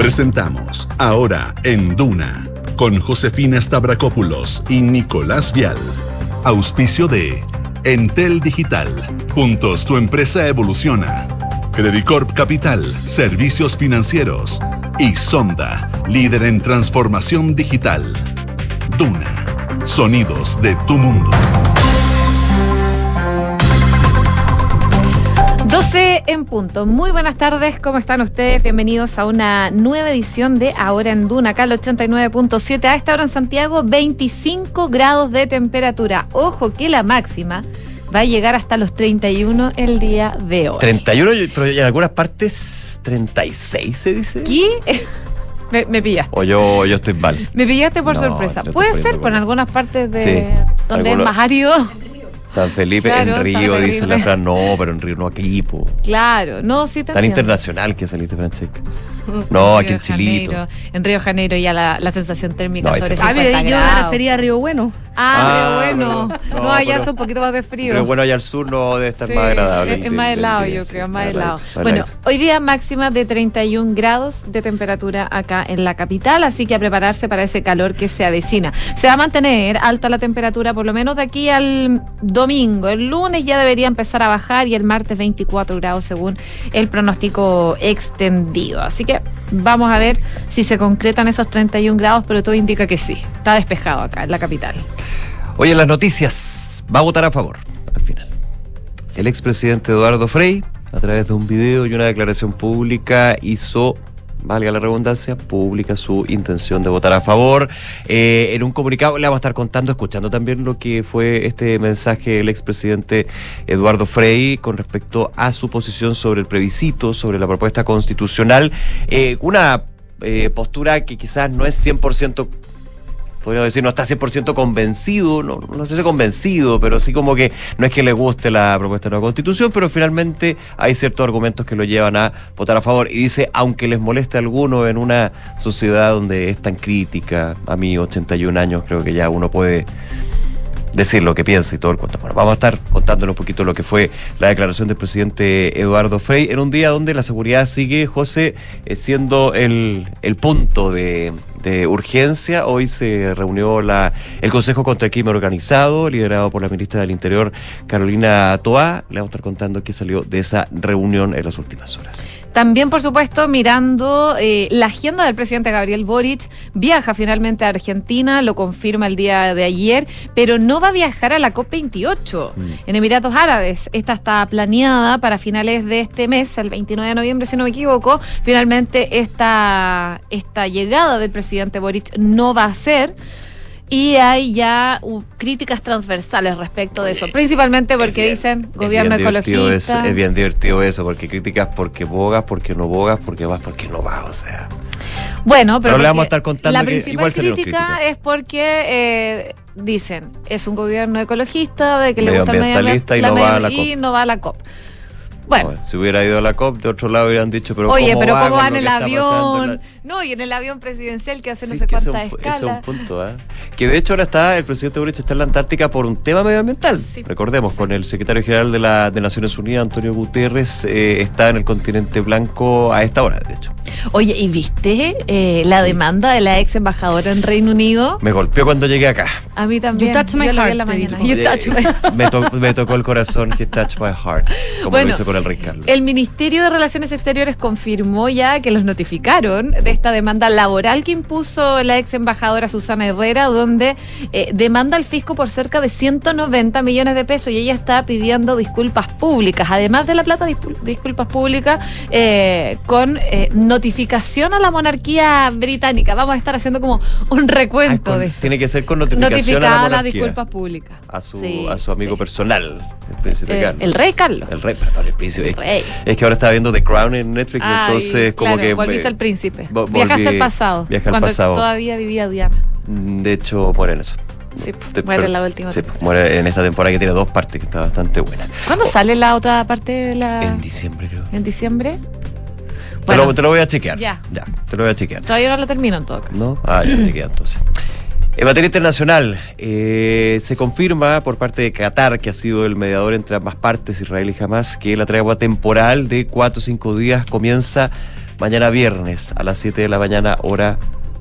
Presentamos Ahora en Duna con Josefina Stavrakopoulos y Nicolás Vial. Auspicio de Entel Digital. Juntos tu empresa evoluciona. Credicorp Capital, Servicios Financieros. Y Sonda, líder en transformación digital. Duna, sonidos de tu mundo. 12 en punto. Muy buenas tardes, ¿cómo están ustedes? Bienvenidos a una nueva edición de Ahora en Duna, acá al 89.7. A esta hora en Santiago, 25 grados de temperatura. Ojo que la máxima va a llegar hasta los 31 el día de hoy. 31, pero en algunas partes 36 se dice. ¿Qué? Me, me pillaste. O yo, yo estoy mal. Me pillaste por No, sorpresa. Puede ser por algunas partes de Sí, donde es algunos- más árido. San Felipe Claro, en Río, dice la Fran, no, pero en Río no aquí, po. Claro, no, sí te Tan internacional que saliste, Francesca. No, En aquí Río en Chilito. Janeiro. en Río de Janeiro ya la, la sensación térmica No, sobre ese- 50 Ah, yo me grados. refería a Río Bueno. Ah, Ah, Río bueno. pero- No, no, allá hace un poquito más de frío. Pero bueno, allá al sur no debe estar Sí, más agradable. Es, más el- el helado, yo sí, creo, más más helado. Bueno, hoy día máxima de 31 grados de temperatura acá en la capital, así que a prepararse para ese calor que se avecina. Se va a mantener alta la temperatura por lo menos de aquí al domingo. El lunes ya debería empezar a bajar y el martes 24 grados según el pronóstico extendido. Así que vamos a ver si se concretan esos 31 grados, pero todo indica que sí. Está despejado acá en la capital. Oye, las noticias, va a votar a favor al final. El expresidente Eduardo Frei, a través de un video y una declaración pública, hizo, valga la redundancia, pública su intención de votar a favor. Eh, en un comunicado le vamos a estar contando, escuchando también lo que fue este mensaje del expresidente Eduardo Frei con respecto a su posición sobre el plebiscito, sobre la propuesta constitucional. Eh, una eh, postura que quizás no es 100% podríamos decir, no está 100% convencido, no, no sé si convencido, pero sí como que no es que le guste la propuesta de nueva constitución, pero finalmente hay ciertos argumentos que lo llevan a votar a favor. Y dice, aunque les moleste a alguno en una sociedad donde es tan crítica, a mí 81 años creo que ya uno puede decir lo que piensa y todo el cuento. Bueno, vamos a estar contándole un poquito lo que fue la declaración del presidente Eduardo Frei en un día donde la seguridad sigue, José, eh, siendo el, el punto de, de urgencia. Hoy se reunió la, el Consejo contra el Crimen Organizado, liderado por la ministra del Interior, Carolina Toá. Le vamos a estar contando qué salió de esa reunión en las últimas horas. También, por supuesto, mirando eh, la agenda del presidente Gabriel Boric, viaja finalmente a Argentina, lo confirma el día de ayer, pero no va a viajar a la COP28 Mm. en Emiratos Árabes. Esta está planeada para finales de este mes, el 29 de noviembre, si no me equivoco. Finalmente, esta, esta llegada del presidente Boric no va a ser. Y hay ya uh, críticas transversales respecto de eso, principalmente porque bien- dicen gobierno ecologista. eso, es bien divertido eso, porque críticas porque bogas, porque no bogas, porque vas, porque no vas, o sea. Bueno, pero, Pero le vamos a estar contando la que principal igual crítica es porque eh, dicen es un gobierno ecologista de que le gusta el medio Medioambientalista y no va a la COP. Bueno, si hubiera ido a la COP, de otro lado hubieran dicho, pero oye, ¿cómo pero va ¿cómo con va en lo el en avión? la- No, y en el avión presidencial que hace no Sí, sé ese es cuántas pu- ese es un escalas. punto, ¿ah? Que de hecho ahora está, el presidente Boric está en la Antártica por un tema medioambiental. Sí. Recordemos, con el secretario general de, la, de Naciones Unidas, Antonio Guterres, eh, está en el continente blanco a esta hora, de hecho. Oye, ¿y viste eh, la demanda de la ex embajadora en Reino Unido? Me golpeó cuando llegué acá. A mí también. You touch my Yo heart, en la te mañana. dijo. You Eh, touch my me, to- me tocó el corazón, que touch my heart, como Bueno, lo hizo con el rey Carlos. El Ministerio de Relaciones Exteriores confirmó ya que los notificaron de esta demanda laboral que impuso la ex embajadora Susana Herrera, donde eh, demanda al fisco por cerca de 190 millones de pesos y ella está pidiendo disculpas públicas, además de la plata, discul- disculpas públicas eh, con eh, notificación a la monarquía británica. Vamos a estar haciendo como un Ay, recuento con- de tiene que ser con notificación a la monarquía, disculpas públicas. a su, Sí, a su amigo sí. personal, el príncipe Eh, Carlos. el rey Carlos. El rey, perdón, el príncipe. Es que- rey. Es que ahora estaba viendo The Crown en Netflix, entonces como claro, que... volviste al príncipe. vo- Viajaste al pasado. viajé al pasado. todavía vivía Diana. Mm, De hecho, muere en eso. Sí, Te- muere pero- en la última. Sí, muere en esta temporada que tiene dos partes, que está bastante buena. ¿Cuándo sale la otra parte de la En diciembre, creo. en diciembre? Te, lo, te lo voy a chequear. Ya. Ya, te lo voy a chequear. todavía no la termino en todo caso. ¿No? Ah, ya te queda entonces. En materia internacional, eh, se confirma por parte de Qatar, que ha sido el mediador entre ambas partes, Israel y Hamas, que la tregua temporal de cuatro o cinco días comienza mañana viernes a las 7 de la mañana, hora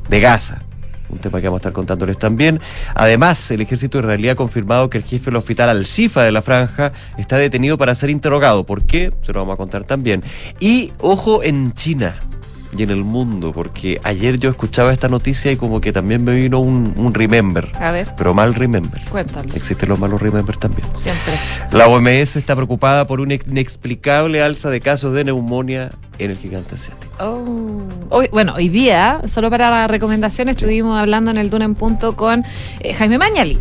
de Gaza. Un tema que vamos a estar contándoles también. Además, el ejército israelí ha confirmado que el jefe del hospital Al-Shifa de la Franja está detenido para ser interrogado. ¿Por qué? Se lo vamos a contar también. Y ojo en China y en el mundo, porque ayer yo escuchaba esta noticia y como que también me vino un, un remember. A ver, Pero mal remember. cuéntalo. Existen los malos remember también. Siempre. La OMS está preocupada por una inexplicable alza de casos de neumonía en el gigante asiático. Oh. Hoy, bueno, hoy día, solo para la recomendación, estuvimos hablando en el Duna en Punto con eh, Jaime Mañalich,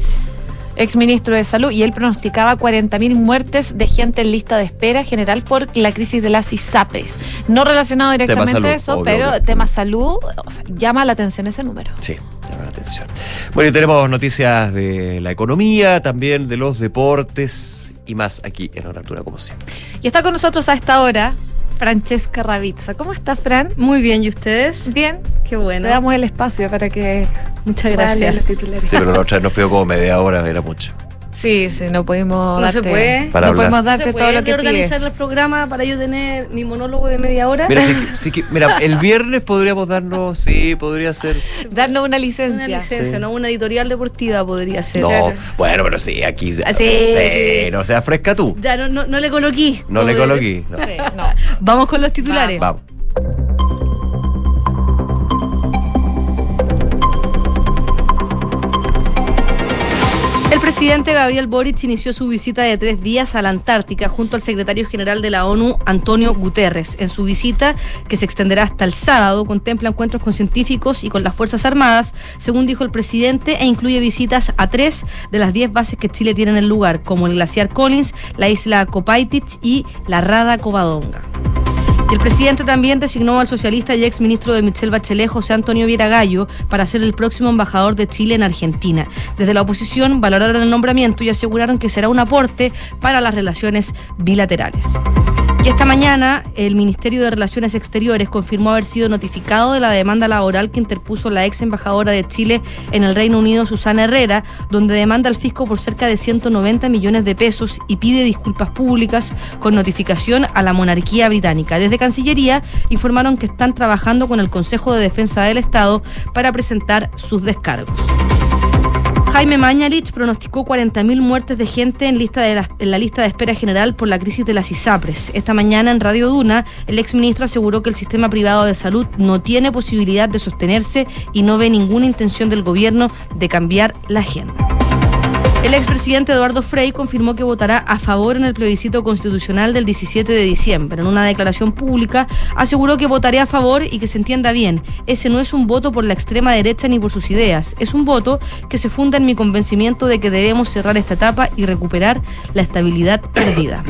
ex ministro de Salud, y él pronosticaba 40.000 muertes de gente en lista de espera general por la crisis de las ISAPRES. No relacionado directamente salud, a eso, obvio, pero obvio. tema salud, o sea, llama la atención ese número. Sí, llama la atención. Bueno, y tenemos noticias de la economía, también de los deportes y más aquí en Hora Altura, como siempre. Y está con nosotros a esta hora Francesca Ravizza. ¿Cómo está, Fran? Muy bien, ¿y ustedes? Bien. Qué bueno. Le damos el espacio para que Muchas leer los gracias. titulares. Sí, pero la otra vez nos pidió como media hora, era mucho. Sí, sí, no pudimos No se darte- puede. Para no hablar. podemos ¿No darte se todo puede lo que organizar pides. el programa para yo tener mi monólogo de media hora? Mira, mira, el viernes podríamos darnos, sí, podría ser. Darnos una una licencia. licencia, Sí. ¿no? Una editorial deportiva podría ser. No, Claro. bueno, pero sí, aquí. Ah, sí, sí. No sea fresca tú. Ya, no, no, no le coloqué. No le coloqué. no. Sí, no. Vamos con los titulares. Vamos. El presidente Gabriel Boric inició su visita de tres días a la Antártica junto al secretario general de la ONU, Antonio Guterres. En su visita, que se extenderá hasta el sábado, contempla encuentros con científicos y con las Fuerzas Armadas, según dijo el presidente, e incluye visitas a tres de las diez bases que Chile tiene en el lugar, como el glaciar Collins, la isla Copaitich y la Rada Covadonga. El presidente también designó al socialista y ex ministro de Michelle Bachelet, José Antonio Viera Gallo, para ser el próximo embajador de Chile en Argentina. Desde la oposición valoraron el nombramiento y aseguraron que será un aporte para las relaciones bilaterales. Esta mañana el Ministerio de Relaciones Exteriores confirmó haber sido notificado de la demanda laboral que interpuso la ex embajadora de Chile en el Reino Unido, Susana Herrera, donde demanda al fisco por cerca de 190 millones de pesos y pide disculpas públicas con notificación a la monarquía británica. Desde Cancillería informaron que están trabajando con el Consejo de Defensa del Estado para presentar sus descargos. Jaime Mañalich pronosticó 40.000 muertes de gente en, la, en la lista de espera general por la crisis de las ISAPRES. Esta mañana en Radio Duna, el exministro aseguró que el sistema privado de salud no tiene posibilidad de sostenerse y no ve ninguna intención del gobierno de cambiar la agenda. El expresidente Eduardo Frei confirmó que votará a favor en el plebiscito constitucional del 17 de diciembre. En una declaración pública aseguró que votaré a favor y que se entienda bien, ese no es un voto por la extrema derecha ni por sus ideas, es un voto que se funda en mi convencimiento de que debemos cerrar esta etapa y recuperar la estabilidad perdida.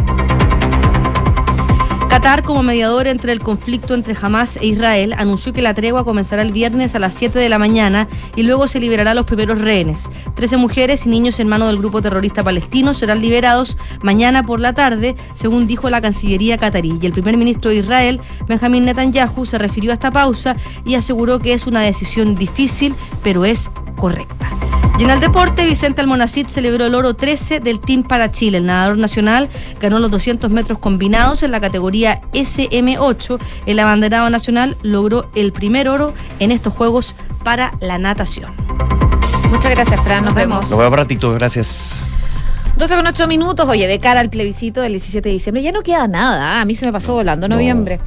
Qatar, como mediador entre el conflicto entre Hamas e Israel, anunció que la tregua comenzará el viernes a las 7 de la mañana y luego se liberará los primeros rehenes. Trece mujeres y niños en manos del grupo terrorista palestino serán liberados mañana por la tarde, según dijo la Cancillería catarí. Y el primer ministro de Israel, Benjamín Netanyahu, se refirió a esta pausa y aseguró que es una decisión difícil, pero es correcta. Y en el deporte, Vicente Almonacid celebró el oro 13 del Team para Chile. El nadador nacional ganó los 200 metros combinados en la categoría SM8. El abanderado nacional logró el primer oro en estos Juegos para la natación. Muchas gracias, Fran. Nos, Nos vemos. vemos. Nos vemos ratito, gracias. 12 con 8 minutos. Oye, de cara al plebiscito del 17 de diciembre, ya no queda nada. ¿ah? A mí se me pasó volando No. noviembre.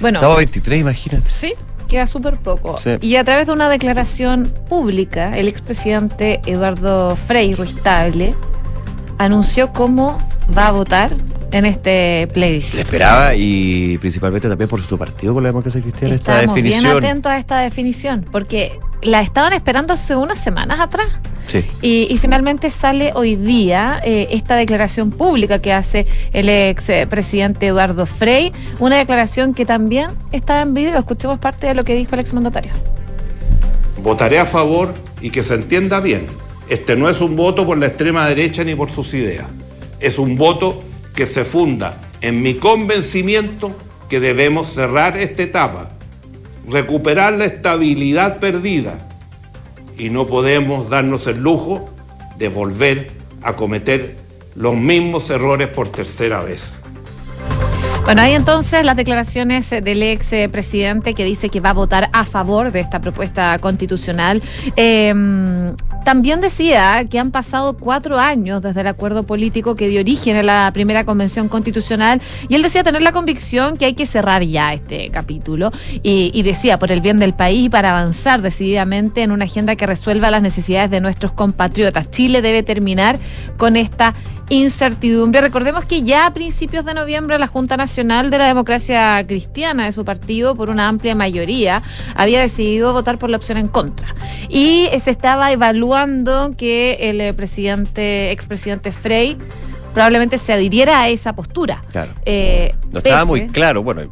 Bueno, Estamos a 23, imagínate. sí, queda súper poco. Sí. Y a través de una declaración pública, el expresidente Eduardo Frei Ruiz Tagle anunció cómo va a votar en este Se plebiscito. esperaba y principalmente también por su partido, por la democracia cristiana, esta Estábamos bien definición. atentos a esta definición, porque la estaban esperando hace unas semanas atrás. Sí. Y, y finalmente sale hoy día eh, esta declaración pública que hace el ex eh, presidente Eduardo Frei, una declaración que también está en video. Escuchemos parte de lo que dijo el exmandatario. Votaré a favor y que se entienda bien. Este no es un voto por la extrema derecha ni por sus ideas. Es un voto que se funda en mi convencimiento que debemos cerrar esta etapa, recuperar la estabilidad perdida y no podemos darnos el lujo de volver a cometer los mismos errores por tercera vez. Bueno, hay entonces las declaraciones del ex presidente que dice que va a votar a favor de esta propuesta constitucional. Eh, también decía que han pasado cuatro años desde el acuerdo político que dio origen a la primera convención constitucional y él decía tener la convicción que hay que cerrar ya este capítulo y, y decía por el bien del país y para avanzar decididamente en una agenda que resuelva las necesidades de nuestros compatriotas. Chile debe terminar con esta incertidumbre. Recordemos que ya a principios de noviembre la Junta Nacional de la Democracia Cristiana de su partido, por una amplia mayoría, había decidido votar por la opción en contra. Y se estaba evaluando que el eh, presidente, expresidente Frey, probablemente se adhiriera a esa postura. Claro. Eh, No estaba pese- muy claro, bueno.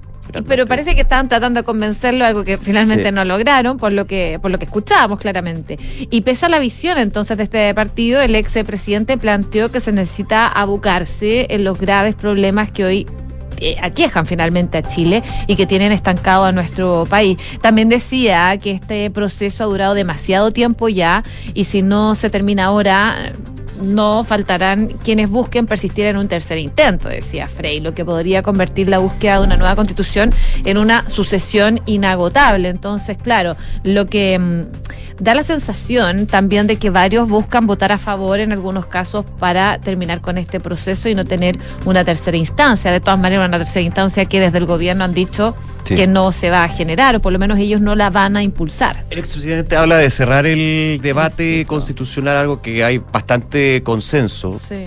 Pero parece que estaban tratando de convencerlo, algo que finalmente Sí. no lograron, por lo que por lo que escuchábamos claramente. Y pese a la visión entonces de este partido, el ex presidente planteó que se necesita abocarse en los graves problemas que hoy eh, aquejan finalmente a Chile y que tienen estancado a nuestro país. También decía que este proceso ha durado demasiado tiempo ya y si no se termina ahora, no faltarán quienes busquen persistir en un tercer intento, decía Frey, lo que podría convertir la búsqueda de una nueva constitución en una sucesión inagotable. Entonces, claro, lo que mm, da la sensación también de que varios buscan votar a favor en algunos casos para terminar con este proceso y no tener una tercera instancia. De todas maneras, una tercera instancia que desde el gobierno han dicho Sí. que no se va a generar, o por lo menos ellos no la van a impulsar. El expresidente habla de cerrar el debate Sí, constitucional, algo que hay bastante consenso Sí.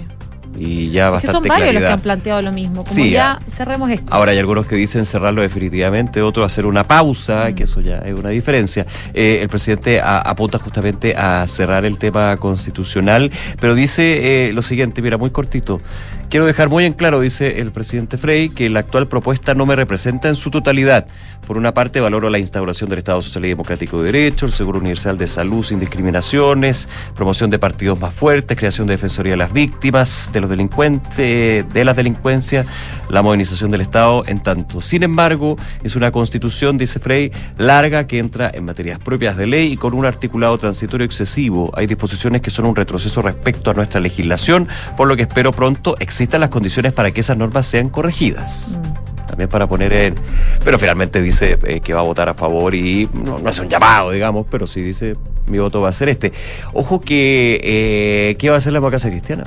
Y ya Es que bastante son varios los que han planteado lo mismo. Como Sí, ya ah. cerremos esto. Ahora hay algunos que dicen cerrarlo definitivamente, otros hacer una pausa, que eso ya es una diferencia. Eh, el presidente a- apunta justamente a cerrar el tema constitucional, pero dice eh, lo siguiente, mira, muy cortito. Quiero dejar muy en claro, dice el presidente Frey, que la actual propuesta no me representa en su totalidad. Por una parte, valoro la instauración del Estado Social y Democrático de Derecho, el Seguro Universal de Salud sin discriminaciones, promoción de partidos más fuertes, creación de Defensoría de las Víctimas, de los delincuentes, de las delincuencias, la modernización del Estado, en tanto. Sin embargo, es una constitución, dice Frey, larga que entra en materias propias de ley y con un articulado transitorio excesivo. Hay disposiciones que son un retroceso respecto a nuestra legislación, por lo que espero pronto existan las condiciones para que esas normas sean corregidas. También para poner en... Pero finalmente dice eh, que va a votar a favor y no, no hace un llamado, digamos, pero sí dice mi voto va a ser este. Ojo que... Eh, ¿Qué va a hacer la democracia cristiana?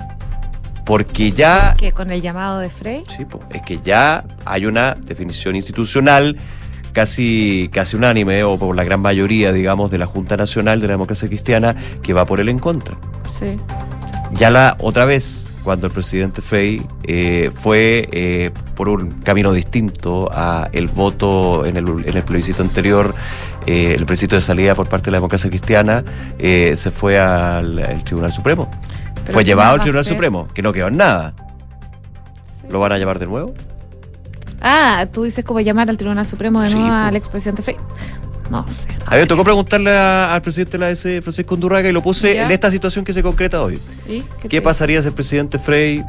Porque ya que con el llamado de Frey. Sí, po, es que ya hay una definición institucional casi, casi unánime, o por la gran mayoría, digamos, de la Junta Nacional de la Democracia Cristiana, que va por el en contra. Sí. Ya la otra vez, cuando el presidente Frey eh, fue eh, por un camino distinto a el voto en el, en el plebiscito anterior, eh, el plebiscito de salida por parte de la democracia cristiana, eh, se fue al, al Tribunal Supremo. Pero fue ¿qué llevado al Tribunal? Supremo, que no quedó en nada. Sí. ¿Lo van a llevar de nuevo? Ah, tú dices como llamar al Tribunal Supremo de Sí, nuevo pues. al expresidente Frey. No sé. A mí me tocó preguntarle a- al presidente de la AS, Francisco Undurraga, y lo puse Ya. en esta situación que se concreta hoy. ¿Y? ¿Qué pasaría si el presidente Frey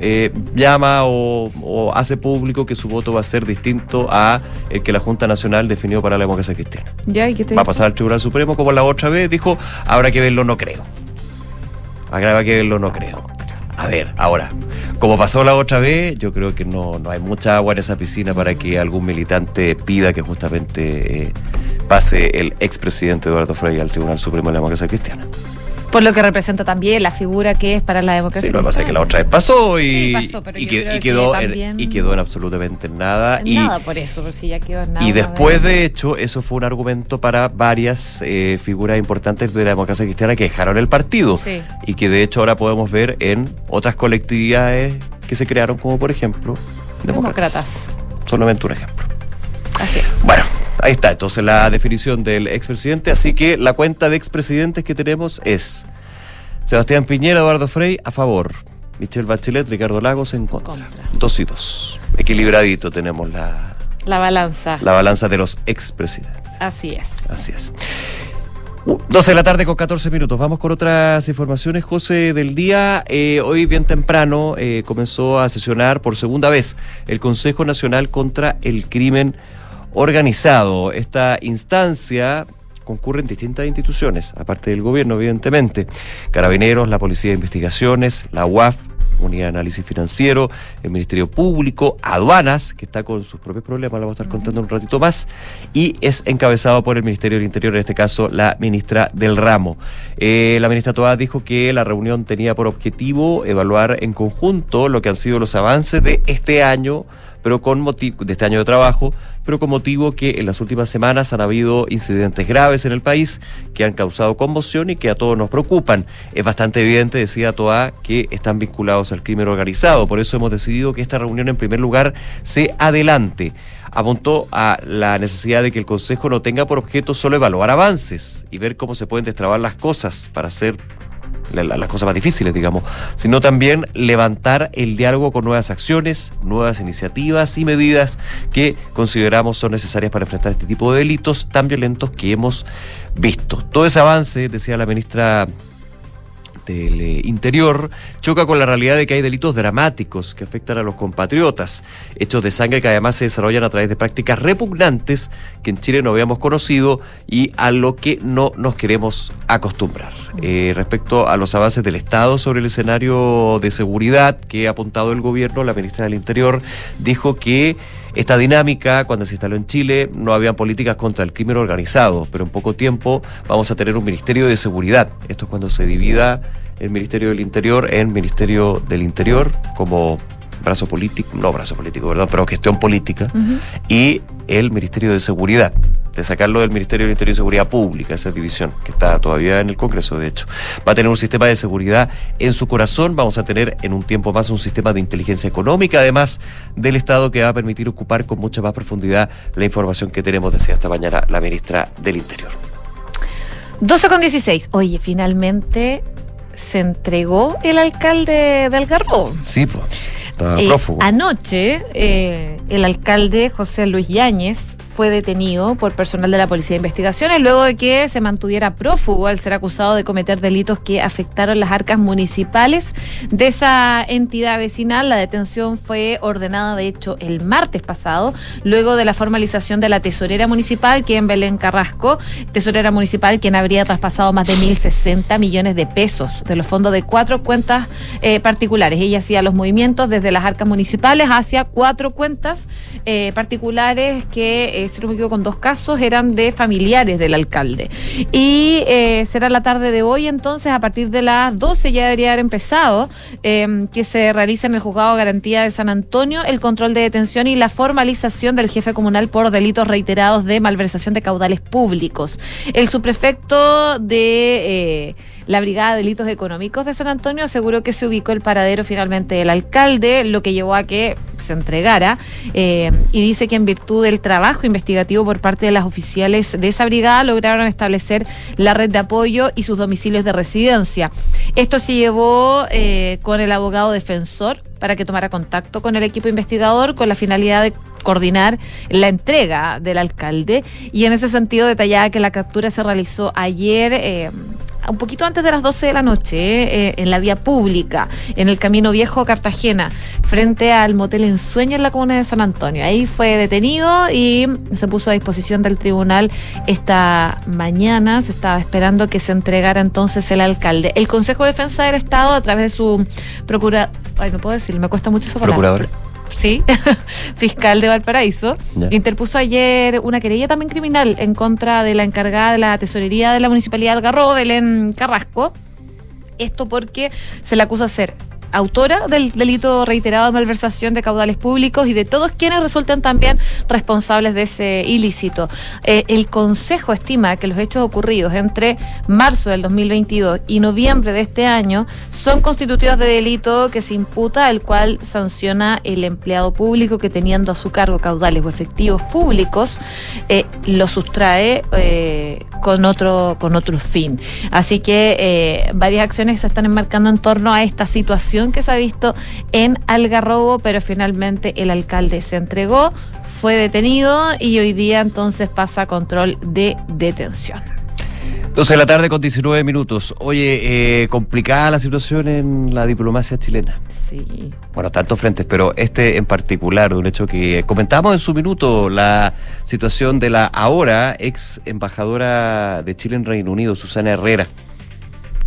eh, llama o, o hace público que su voto va a ser distinto a el que la Junta Nacional definió para la democracia cristiana? Ya, ¿y qué te ¿Va a pasar al Tribunal Supremo como la otra vez? Dijo, habrá que verlo, no creo. Habrá que verlo, no creo. A ver, ahora, como pasó la otra vez, yo creo que no, no hay mucha agua en esa piscina para que algún militante pida que justamente eh, pase el expresidente Eduardo Frey al Tribunal Supremo de la Democracia Cristiana. Por lo que representa también la figura que es para la democracia. Sí, lo que pasa es que la otra vez pasó y, Sí, pasó, pero y, yo que- creo y quedó, que en, y quedó en absolutamente nada. y, Nada por eso, por si ya quedó en nada. y después, de hecho, eso fue un argumento para varias eh, figuras importantes de la democracia cristiana que dejaron el partido. Sí. Y que de hecho ahora podemos ver en otras colectividades que se crearon, como por ejemplo, demócratas. Demócratas. Solamente un ejemplo. Así es. Bueno, ahí está entonces la definición del expresidente. Así que la cuenta de expresidentes que tenemos es Sebastián Piñera, Eduardo Frey a favor. Michelle Bachelet, Ricardo Lagos en contra. Contra. Dos y dos. Equilibradito tenemos la, La balanza. la balanza de los expresidentes. Así es. Así es. Uh, 12 de la tarde con 14 minutos. Vamos con otras informaciones, José, del día. Eh, hoy bien temprano eh, comenzó a sesionar por segunda vez el Consejo Nacional contra el Crimen Organizado. Esta instancia concurren distintas instituciones, aparte del gobierno, evidentemente. Carabineros, la Policía de Investigaciones, la UAF, Unidad de Análisis Financiero, el Ministerio Público, Aduanas, que está con sus propios problemas, lo vamos a estar contando un ratito más, y es encabezado por el Ministerio del Interior, en este caso la ministra del ramo. Eh, la ministra Toá dijo que la reunión tenía por objetivo evaluar en conjunto lo que han sido los avances de este año pero con motivo de este año de trabajo, pero con motivo que en las últimas semanas han habido incidentes graves en el país que han causado conmoción y que a todos nos preocupan. Es bastante evidente, decía Toa, que están vinculados al crimen organizado. Por eso hemos decidido que esta reunión, en primer lugar, se adelante apuntó a la necesidad de que el Consejo no tenga por objeto solo evaluar avances y ver cómo se pueden destrabar las cosas para hacer las cosas más difíciles, digamos, sino también levantar el diálogo con nuevas acciones, nuevas iniciativas y medidas que consideramos son necesarias para enfrentar este tipo de delitos tan violentos que hemos visto. Todo ese avance, decía la ministra del eh, Interior choca con la realidad de que hay delitos dramáticos que afectan a los compatriotas, hechos de sangre que además se desarrollan a través de prácticas repugnantes que en Chile no habíamos conocido y a lo que no nos queremos acostumbrar. Eh, respecto a los avances del Estado sobre el escenario de seguridad que ha apuntado el gobierno, la ministra del Interior dijo que esta dinámica, cuando se instaló en Chile, no habían políticas contra el crimen organizado, pero en poco tiempo vamos a tener un Ministerio de Seguridad. Esto es cuando se divida el Ministerio del Interior en Ministerio del Interior como brazo político, no brazo político, ¿verdad? Pero gestión política, y el Ministerio de Seguridad, de sacarlo del Ministerio del Interior y Seguridad Pública, esa división, que está todavía en el Congreso, de hecho. Va a tener un sistema de seguridad en su corazón, vamos a tener en un tiempo más un sistema de inteligencia económica, además del Estado, que va a permitir ocupar con mucha más profundidad la información que tenemos, decía esta mañana la ministra del Interior. 12 con 16. Oye, finalmente se entregó el alcalde de Algarrobo. Sí, pues. Eh, prófugo. anoche, eh, el alcalde José Luis Yáñez fue detenido por personal de la Policía de Investigaciones luego de que se mantuviera prófugo al ser acusado de cometer delitos que afectaron las arcas municipales de esa entidad vecinal. La detención fue ordenada, de hecho, el martes pasado, luego de la formalización de la tesorera municipal, quien Belén Carrasco, tesorera municipal, quien habría traspasado más de 1.060 millones de pesos de los fondos de cuatro cuentas eh, particulares. Ella hacía los movimientos desde las arcas municipales hacia cuatro cuentas eh, particulares que, eh, me equivoco, con dos casos eran de familiares del alcalde. Y eh, será la tarde de hoy, entonces, a partir de las 12 ya debería haber empezado, eh, que se realiza en el Juzgado de Garantía de San Antonio el control de detención y la formalización del jefe comunal por delitos reiterados de malversación de caudales públicos. El subprefecto de... la Brigada de Delitos Económicos de San Antonio aseguró que se ubicó el paradero finalmente del alcalde, lo que llevó a que se entregara, eh, y dice que en virtud del trabajo investigativo por parte de las oficiales de esa brigada lograron establecer la red de apoyo y sus domicilios de residencia. Esto se llevó eh, con el abogado defensor para que tomara contacto con el equipo investigador con la finalidad de coordinar la entrega del alcalde y en ese sentido detallaba que la captura se realizó ayer eh, un poquito antes de las 12 de la noche eh, en la vía pública en el camino viejo Cartagena frente al motel Ensueño en la comuna de San Antonio. Ahí fue detenido y se puso a disposición del tribunal esta mañana. Se estaba esperando que se entregara entonces el alcalde. El Consejo de Defensa del Estado a través de su procura ay no puedo decirlo me cuesta mucho esa palabra. Procurador. Sí, fiscal de Valparaíso, interpuso ayer una querella también criminal en contra de la encargada de la tesorería de la Municipalidad de Algarrobo, Belén Carrasco. Esto porque se le acusa de ser autora del delito reiterado de malversación de caudales públicos y de todos quienes resulten también responsables de ese ilícito. Eh, el Consejo estima que los hechos ocurridos entre marzo del 2022 y noviembre de este año son constitutivos de delito que se imputa, el cual sanciona el empleado público que teniendo a su cargo caudales o efectivos públicos, eh, lo sustrae eh, con otro con otro fin. Así que eh, varias acciones se están enmarcando en torno a esta situación que se ha visto en Algarrobo, pero finalmente el alcalde se entregó, fue detenido y hoy día entonces pasa a control de detención. 12 de la tarde con 19 minutos. Oye, eh, complicada la situación en la diplomacia chilena. Sí. Bueno, tantos frentes, pero este en particular, de un hecho que comentamos en su minuto, la situación de la ahora ex embajadora de Chile en Reino Unido, Susana Herrera.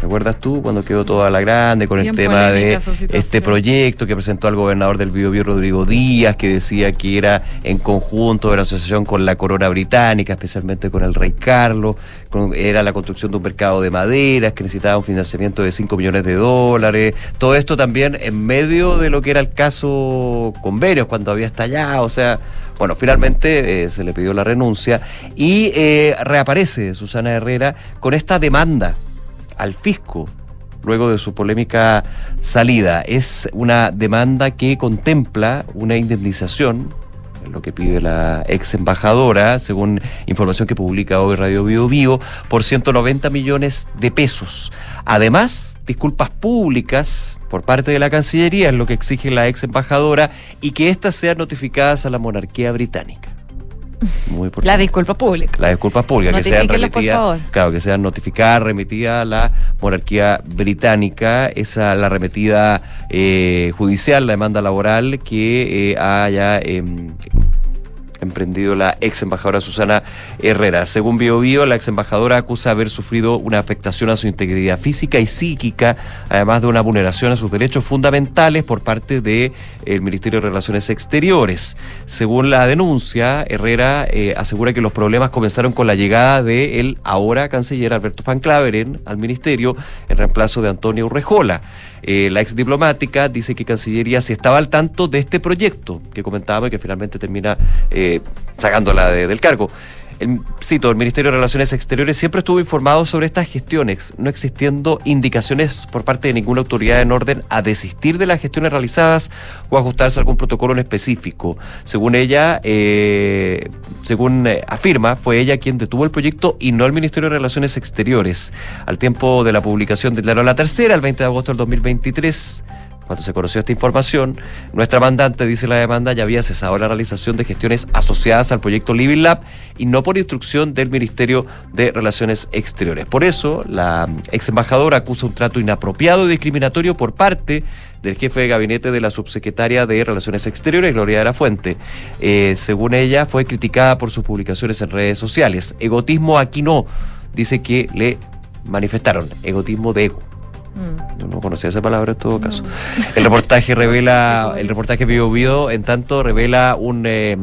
¿Recuerdas tú cuando quedó toda la grande con el tema de este proyecto que presentó al gobernador del Biobío, Rodrigo Díaz, que decía que era en conjunto de la asociación con la corona británica, especialmente con el rey Carlos, con- era la construcción de un mercado de maderas que necesitaba un financiamiento de 5 millones de dólares, todo esto también en medio de lo que era el caso convenios, cuando había estallado, o sea, bueno, finalmente eh, se le pidió la renuncia y eh, reaparece Susana Herrera con esta demanda al fisco luego de su polémica salida. Es una demanda que contempla una indemnización, lo que pide la ex embajadora, según información que publica hoy Radio Bio Bio, por 190 millones de pesos. Además, disculpas públicas por parte de la Cancillería es lo que exige la ex embajadora y que éstas sean notificadas a la monarquía británica. Muy importante. La disculpa pública. Las disculpas públicas que sean remitidas, claro, que sean notificadas, remitidas a la monarquía británica, esa la remetida eh, judicial, la demanda laboral que eh, haya em, emprendido la ex embajadora Susana Herrera. Según Bio Bio, la ex embajadora acusa haber sufrido una afectación a su integridad física y psíquica, además de una vulneración a sus derechos fundamentales por parte del Ministerio de Relaciones Exteriores. Según la denuncia, Herrera eh, asegura que los problemas comenzaron con la llegada de el ahora canciller Alberto Van Claveren al ministerio en reemplazo de Antonio Urrejola. Eh, la ex diplomática dice que Cancillería sí estaba al tanto de este proyecto que comentaba y que finalmente termina eh, sacándola de- del cargo. El, el Ministerio de Relaciones Exteriores siempre estuvo informado sobre estas gestiones, no existiendo indicaciones por parte de ninguna autoridad en orden a desistir de las gestiones realizadas o ajustarse a algún protocolo en específico. Según ella, eh, según eh, afirma, fue ella quien detuvo el proyecto y no el Ministerio de Relaciones Exteriores. Al tiempo de la publicación de Claro la Tercera, el 20 de agosto del 2023, cuando se conoció esta información, nuestra mandante, dice la demanda, ya había cesado la realización de gestiones asociadas al proyecto Living Lab y no por instrucción del Ministerio de Relaciones Exteriores. Por eso, la ex embajadora acusa un trato inapropiado y discriminatorio por parte del jefe de gabinete de la subsecretaria de Relaciones Exteriores, Gloria de la Fuente. Eh, según ella, fue criticada por sus publicaciones en redes sociales. Egotismo aquí no, dice que le manifestaron egotismo de ego. Mm. Yo no conocía esa palabra en todo caso. El reportaje revela, el reportaje en tanto, revela un, eh,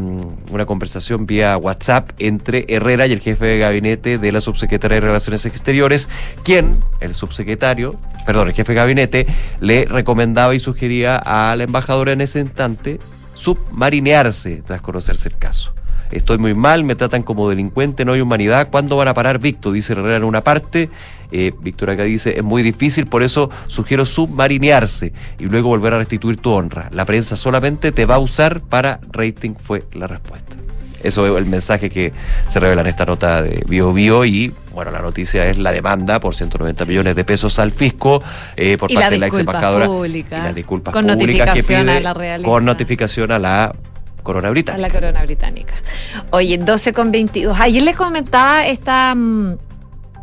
una conversación vía WhatsApp entre Herrera y el jefe de gabinete de la subsecretaria de Relaciones Exteriores, quien, el subsecretario, perdón, el jefe de gabinete, le recomendaba y sugería a la embajadora en ese instante submarinearse tras conocerse el caso. Estoy muy mal, me tratan como delincuente, no hay humanidad. ¿Cuándo van a parar, Víctor? Dice Herrera en una parte. Eh, Víctor acá dice, es muy difícil, por eso sugiero submarinearse y luego volver a restituir tu honra. La prensa solamente te va a usar para rating, fue la respuesta. Eso es el mensaje que se revela en esta nota de Bio Bio y bueno, la noticia es la demanda por 190 millones de pesos al fisco eh, por Y parte de la ex embajadora pública. y las disculpas Con públicas que a pide la con notificación a la corona A británica. la corona británica. Oye, 12 con 22. Ayer les comentaba esta mm,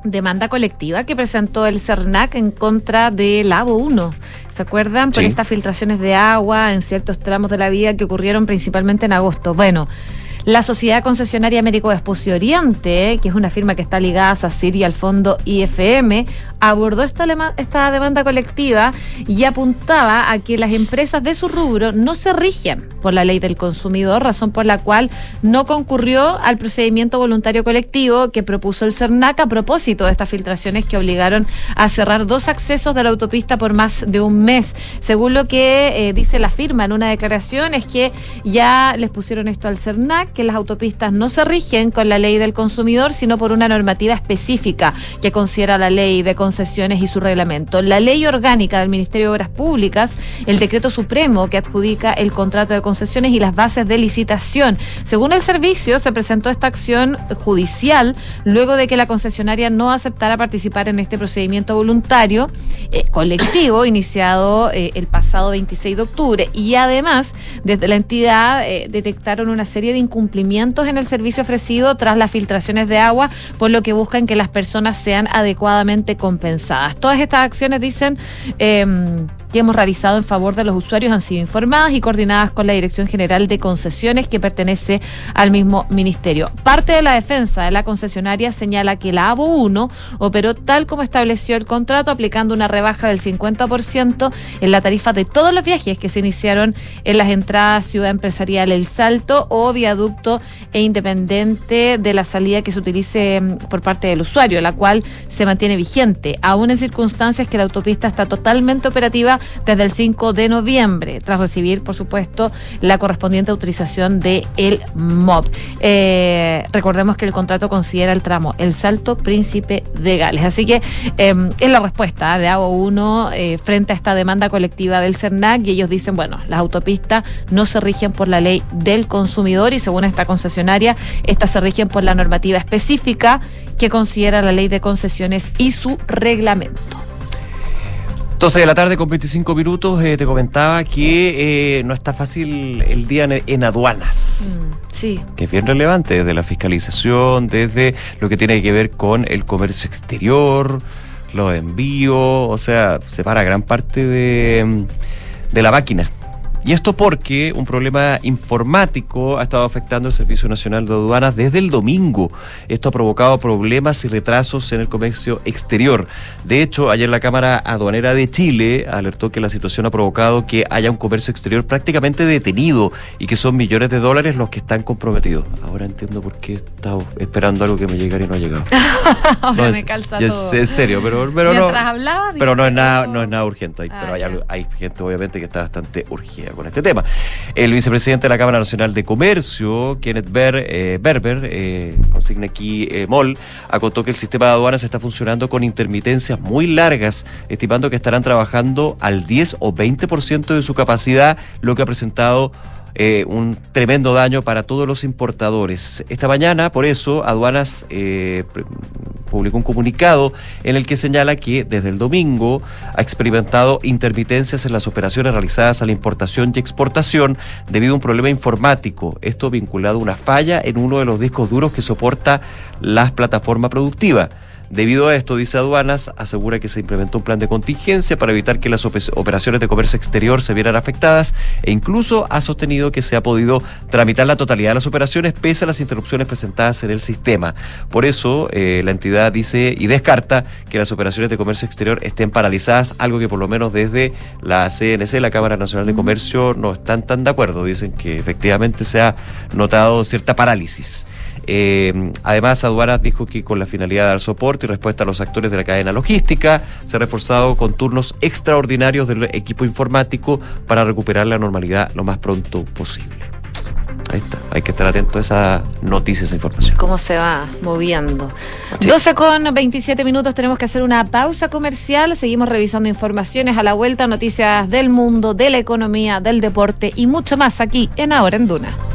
demanda colectiva que presentó el CERNAC en contra del ABO 1. ¿Se acuerdan? Por Sí. estas filtraciones de agua en ciertos tramos de la vía que ocurrieron principalmente en agosto. Bueno. La Sociedad Concesionaria Américo Vespucio Oriente, que es una firma que está ligada a SACIR y al fondo IFM, abordó esta demanda colectiva y apuntaba a que las empresas de su rubro no se rigen por la ley del consumidor, razón por la cual no concurrió al procedimiento voluntario colectivo que propuso el CERNAC a propósito de estas filtraciones que obligaron a cerrar dos accesos de la autopista por más de un mes. Según lo que eh, dice la firma en una declaración, es que ya les pusieron esto al CERNAC, que las autopistas no se rigen con la ley del consumidor, sino por una normativa específica que considera la ley de concesiones y su reglamento. La ley orgánica del Ministerio de Obras Públicas, el decreto supremo que adjudica el contrato de concesiones y las bases de licitación. Según el servicio, se presentó esta acción judicial luego de que la concesionaria no aceptara participar en este procedimiento voluntario eh, colectivo iniciado eh, el pasado 26 de octubre. Y además, desde la entidad eh, detectaron una serie de incumplimientos incumplimientos en el servicio ofrecido tras las filtraciones de agua, por lo que buscan que las personas sean adecuadamente compensadas. Todas estas acciones dicen em, que hemos realizado en favor de los usuarios han sido informadas y coordinadas con la Dirección General de Concesiones que pertenece al mismo ministerio. Parte de la defensa de la concesionaria señala que la ABO 1 operó tal como estableció el contrato, aplicando una rebaja del 50% en la tarifa de todos los viajes que se iniciaron en las entradas Ciudad Empresarial El Salto o viaducto e independiente de la salida que se utilice mm, por parte del usuario, la cual se mantiene vigente, aún en circunstancias que la autopista está totalmente operativa desde el 5 de noviembre, tras recibir, por supuesto, la correspondiente autorización de el MOB. Eh, recordemos que el contrato considera el tramo El Salto Príncipe de Gales. Así que em, es la respuesta ¿eh? de AO 1 eh, frente a esta demanda colectiva del CERNAC y ellos dicen, bueno, las autopistas no se rigen por la ley del consumidor y según esta concesionaria, estas se rigen por la normativa específica que considera la ley de concesiones y su reglamento. 12 de la tarde con 25 minutos, eh, te comentaba que eh, no está fácil el día en, aduanas. Mm, sí. Que es bien relevante, desde la fiscalización, desde lo que tiene que ver con el comercio exterior, los envíos, o sea, se para gran parte de, de la máquina y esto porque un problema informático ha estado afectando el Servicio Nacional de Aduanas desde el domingo. Esto ha provocado problemas y retrasos en el comercio exterior. De hecho, ayer la Cámara Aduanera de Chile alertó que la situación ha provocado que haya un comercio exterior prácticamente detenido y que son millones de dólares los que están comprometidos. Ahora entiendo por qué he estado esperando algo que me llegara y no ha llegado. no, es, me calza todo. Es, serio, pero, pero no. pero no es nada, no es nada urgente. Hay, pero hay, hay gente obviamente que está bastante urgida con este tema. El vicepresidente de la Cámara Nacional de Comercio, Kenneth Ber, eh, Berber, eh, consigna aquí eh, MOL, acotó que el sistema de aduanas está funcionando con intermitencias muy largas, estimando que estarán trabajando al 10 o 20% de su capacidad, lo que ha presentado eh, un tremendo daño para todos los importadores. Esta mañana, por eso, Aduanas eh, publicó un comunicado en el que señala que desde el domingo ha experimentado intermitencias en las operaciones realizadas a la importación y exportación debido a un problema informático, esto vinculado a una falla en uno de los discos duros que soporta la plataforma productiva. Debido a esto, dice Aduanas, asegura que se implementó un plan de contingencia para evitar que las operaciones de comercio exterior se vieran afectadas e incluso ha sostenido que se ha podido tramitar la totalidad de las operaciones pese a las interrupciones presentadas en el sistema. Por eso, eh, la entidad dice y descarta que las operaciones de comercio exterior estén paralizadas, algo que por lo menos desde la CNC, la Cámara Nacional de Comercio, no están tan de acuerdo. Dicen que efectivamente se ha notado cierta parálisis. Eh, además, Aduanas dijo que con la finalidad de dar soporte y respuesta a los actores de la cadena logística, se ha reforzado con turnos extraordinarios del equipo informático para recuperar la normalidad lo más pronto posible. Ahí está, hay que estar atento a esa noticia, esa información. ¿Cómo se va moviendo? 12 con 27 minutos, tenemos que hacer una pausa comercial. Seguimos revisando informaciones a la vuelta, noticias del mundo, de la economía, del deporte y mucho más aquí en Ahora en Duna.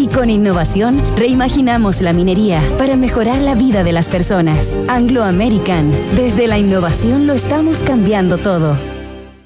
Con innovación, reimaginamos la minería para mejorar la vida de las personas. Anglo American, desde la innovación lo estamos cambiando todo.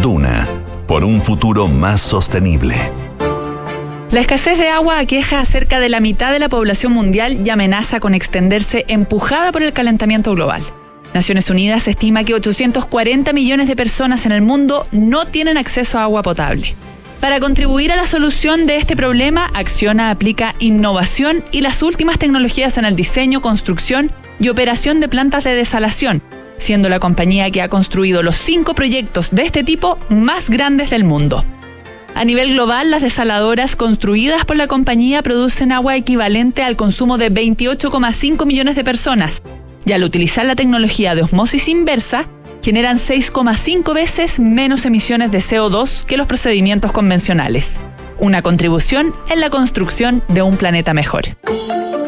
Duna, por un futuro más sostenible. La escasez de agua aqueja a cerca de la mitad de la población mundial y amenaza con extenderse empujada por el calentamiento global. Naciones Unidas estima que 840 millones de personas en el mundo no tienen acceso a agua potable. Para contribuir a la solución de este problema, Acciona aplica innovación y las últimas tecnologías en el diseño, construcción y operación de plantas de desalación, siendo la compañía que ha construido los cinco proyectos de este tipo más grandes del mundo. A nivel global, las desaladoras construidas por la compañía producen agua equivalente al consumo de 28,5 millones de personas y al utilizar la tecnología de osmosis inversa, generan 6,5 veces menos emisiones de CO2 que los procedimientos convencionales. Una contribución en la construcción de un planeta mejor.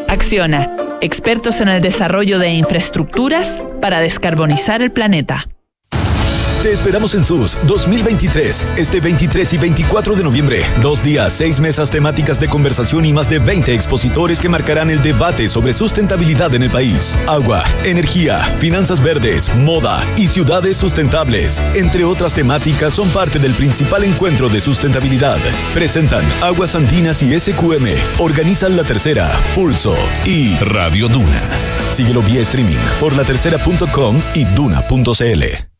Acciona, expertos en el desarrollo de infraestructuras para descarbonizar el planeta. Te esperamos en SUS 2023, este 23 y 24 de noviembre. Dos días, seis mesas temáticas de conversación y más de 20 expositores que marcarán el debate sobre sustentabilidad en el país. Agua, energía, finanzas verdes, moda y ciudades sustentables. Entre otras temáticas son parte del principal encuentro de sustentabilidad. Presentan Aguas Andinas y SQM. Organizan La Tercera, Pulso y Radio Duna. Síguelo vía streaming por latercera.com y duna.cl.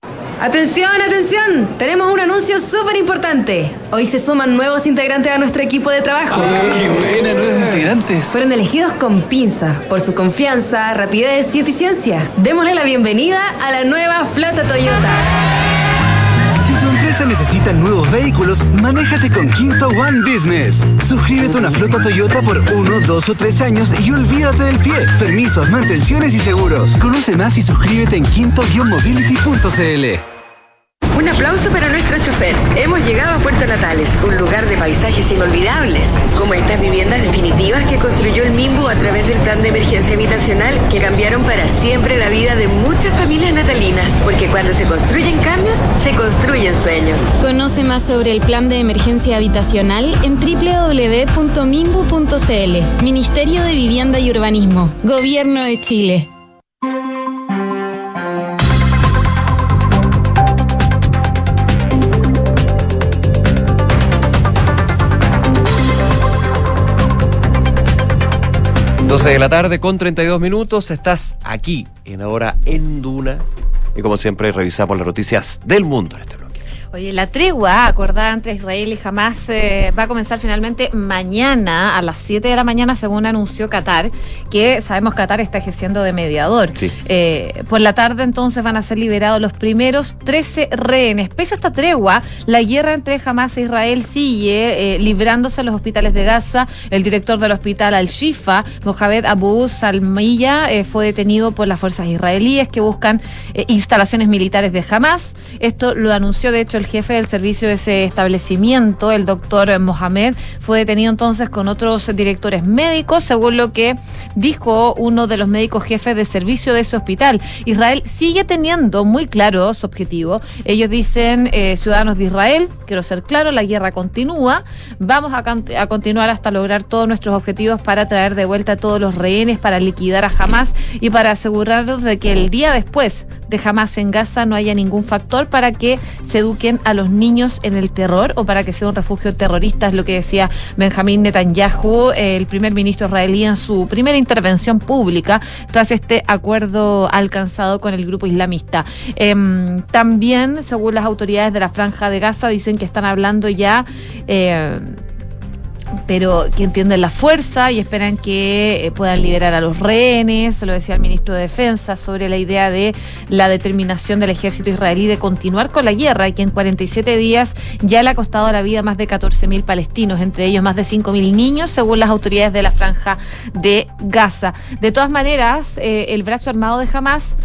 Atención, atención, tenemos un anuncio súper importante. Hoy se suman nuevos integrantes a nuestro equipo de trabajo. ¡Qué buena, nuevos integrantes! Fueron elegidos con pinza por su confianza, rapidez y eficiencia. Démosle la bienvenida a la nueva flota Toyota. Si tu empresa necesita nuevos vehículos, manéjate con Quinto One Business. Suscríbete a una flota Toyota por uno, dos o tres años y olvídate del pie. Permisos, mantenciones y seguros. Conoce más y suscríbete en quinto-mobility.cl. Aplauso para nuestro chofer. Hemos llegado a Puerto Natales, un lugar de paisajes inolvidables, como estas viviendas definitivas que construyó el MIMBU a través del plan de emergencia habitacional que cambiaron para siempre la vida de muchas familias natalinas, porque cuando se construyen cambios, se construyen sueños. Conoce más sobre el plan de emergencia habitacional en www.mimbu.cl. Ministerio de Vivienda y Urbanismo. Gobierno de Chile. 12 de la tarde con 32 minutos. Estás aquí en Ahora en Duna. Y como siempre, revisamos las noticias del mundo en este bloque. Oye, la tregua acordada entre Israel y Hamas eh, va a comenzar finalmente mañana a las 7 de la mañana, según anunció Qatar, que sabemos Qatar está ejerciendo de mediador. Sí. Eh, por la tarde entonces van a ser liberados los primeros 13 rehenes. Pese a esta tregua, la guerra entre Hamas e Israel sigue eh, librándose en los hospitales de Gaza. El director del hospital Al-Shifa, Mohamed Abu Salmiya, eh, fue detenido por las fuerzas israelíes que buscan instalaciones militares de Hamas. Esto lo anunció de hecho el jefe del servicio de ese establecimiento, el doctor Mohamed, fue detenido entonces con otros directores médicos, según lo que dijo uno de los médicos jefes de servicio de ese hospital. Israel sigue teniendo muy claro su objetivo. Ellos dicen, eh, ciudadanos de Israel, quiero ser claro, la guerra continúa, vamos a, a continuar hasta lograr todos nuestros objetivos para traer de vuelta a todos los rehenes, para liquidar a Hamas y para asegurarnos de que el día después de Hamas en Gaza no haya ningún factor para que se eduquen a los niños en el terror o para que sea un refugio terrorista, es lo que decía Benjamín Netanyahu, eh, el primer ministro israelí en su primera intervención pública tras este acuerdo alcanzado con el grupo islamista. Em, también, según las autoridades de la franja de Gaza, dicen que están hablando ya... eh, pero que entienden la fuerza y esperan que eh, puedan liberar a los rehenes, lo decía el ministro de Defensa, sobre la idea de la determinación del ejército israelí de continuar con la guerra y que en 47 días ya le ha costado la vida a más de 14.000 palestinos, entre ellos más de 5.000 niños, según las autoridades de la franja de Gaza. De todas maneras, eh, el brazo armado de Hamas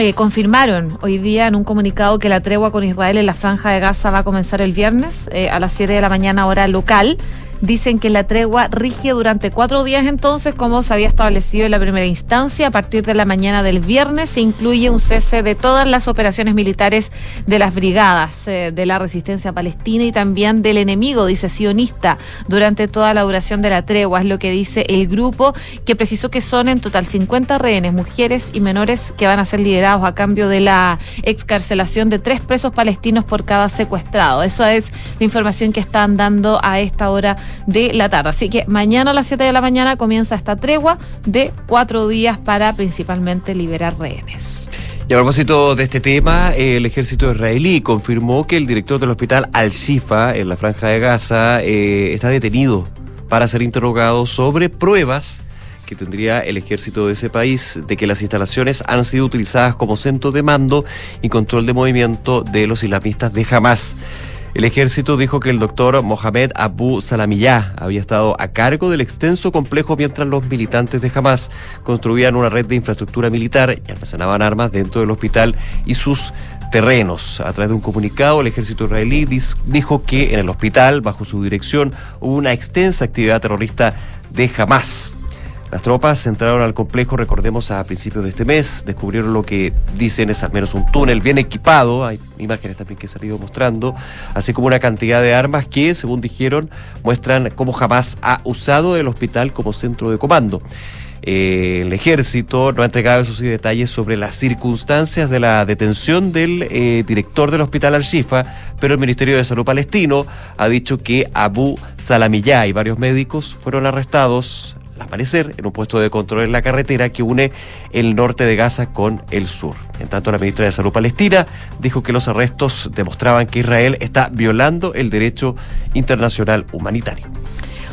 eh, confirmaron hoy día en un comunicado que la tregua con Israel en la franja de Gaza va a comenzar el viernes eh, a las 7 de la mañana hora local dicen que la tregua rige durante cuatro días entonces, como se había establecido en la primera instancia. A partir de la mañana del viernes se incluye un cese de todas las operaciones militares de las brigadas eh, de la resistencia palestina y también del enemigo, dice sionista, durante toda la duración de la tregua. Es lo que dice el grupo, que precisó que son en total 50 rehenes, mujeres y menores, que van a ser liderados a cambio de la excarcelación de tres presos palestinos por cada secuestrado. Eso es la información que están dando a esta hora de la tarde. Así que mañana a las 7 de la mañana comienza esta tregua de cuatro días para principalmente liberar rehenes. Y a propósito de este tema, el ejército israelí confirmó que el director del hospital Al-Shifa en la franja de Gaza eh, está detenido para ser interrogado sobre pruebas que tendría el ejército de ese país de que las instalaciones han sido utilizadas como centro de mando y control de movimiento de los islamistas de Hamas. El ejército dijo que el doctor Mohamed Abu Salamiyah había estado a cargo del extenso complejo mientras los militantes de Hamas construían una red de infraestructura militar y almacenaban armas dentro del hospital y sus terrenos. A través de un comunicado, el ejército israelí dijo que en el hospital, bajo su dirección, hubo una extensa actividad terrorista de Hamas. Las tropas entraron al complejo, recordemos, a principios de este mes, descubrieron lo que dicen es al menos un túnel bien equipado, hay imágenes también que se han ido mostrando, así como una cantidad de armas que, según dijeron, muestran cómo jamás ha usado el hospital como centro de comando. Eh, el ejército no ha entregado esos detalles sobre las circunstancias de la detención del eh, director del hospital Al-Shifa, pero el Ministerio de Salud palestino ha dicho que Abu Salamiyah y varios médicos fueron arrestados al amanecer en un puesto de control en la carretera que une el norte de Gaza con el sur. En tanto, la ministra de Salud palestina dijo que los arrestos demostraban que Israel está violando el derecho internacional humanitario.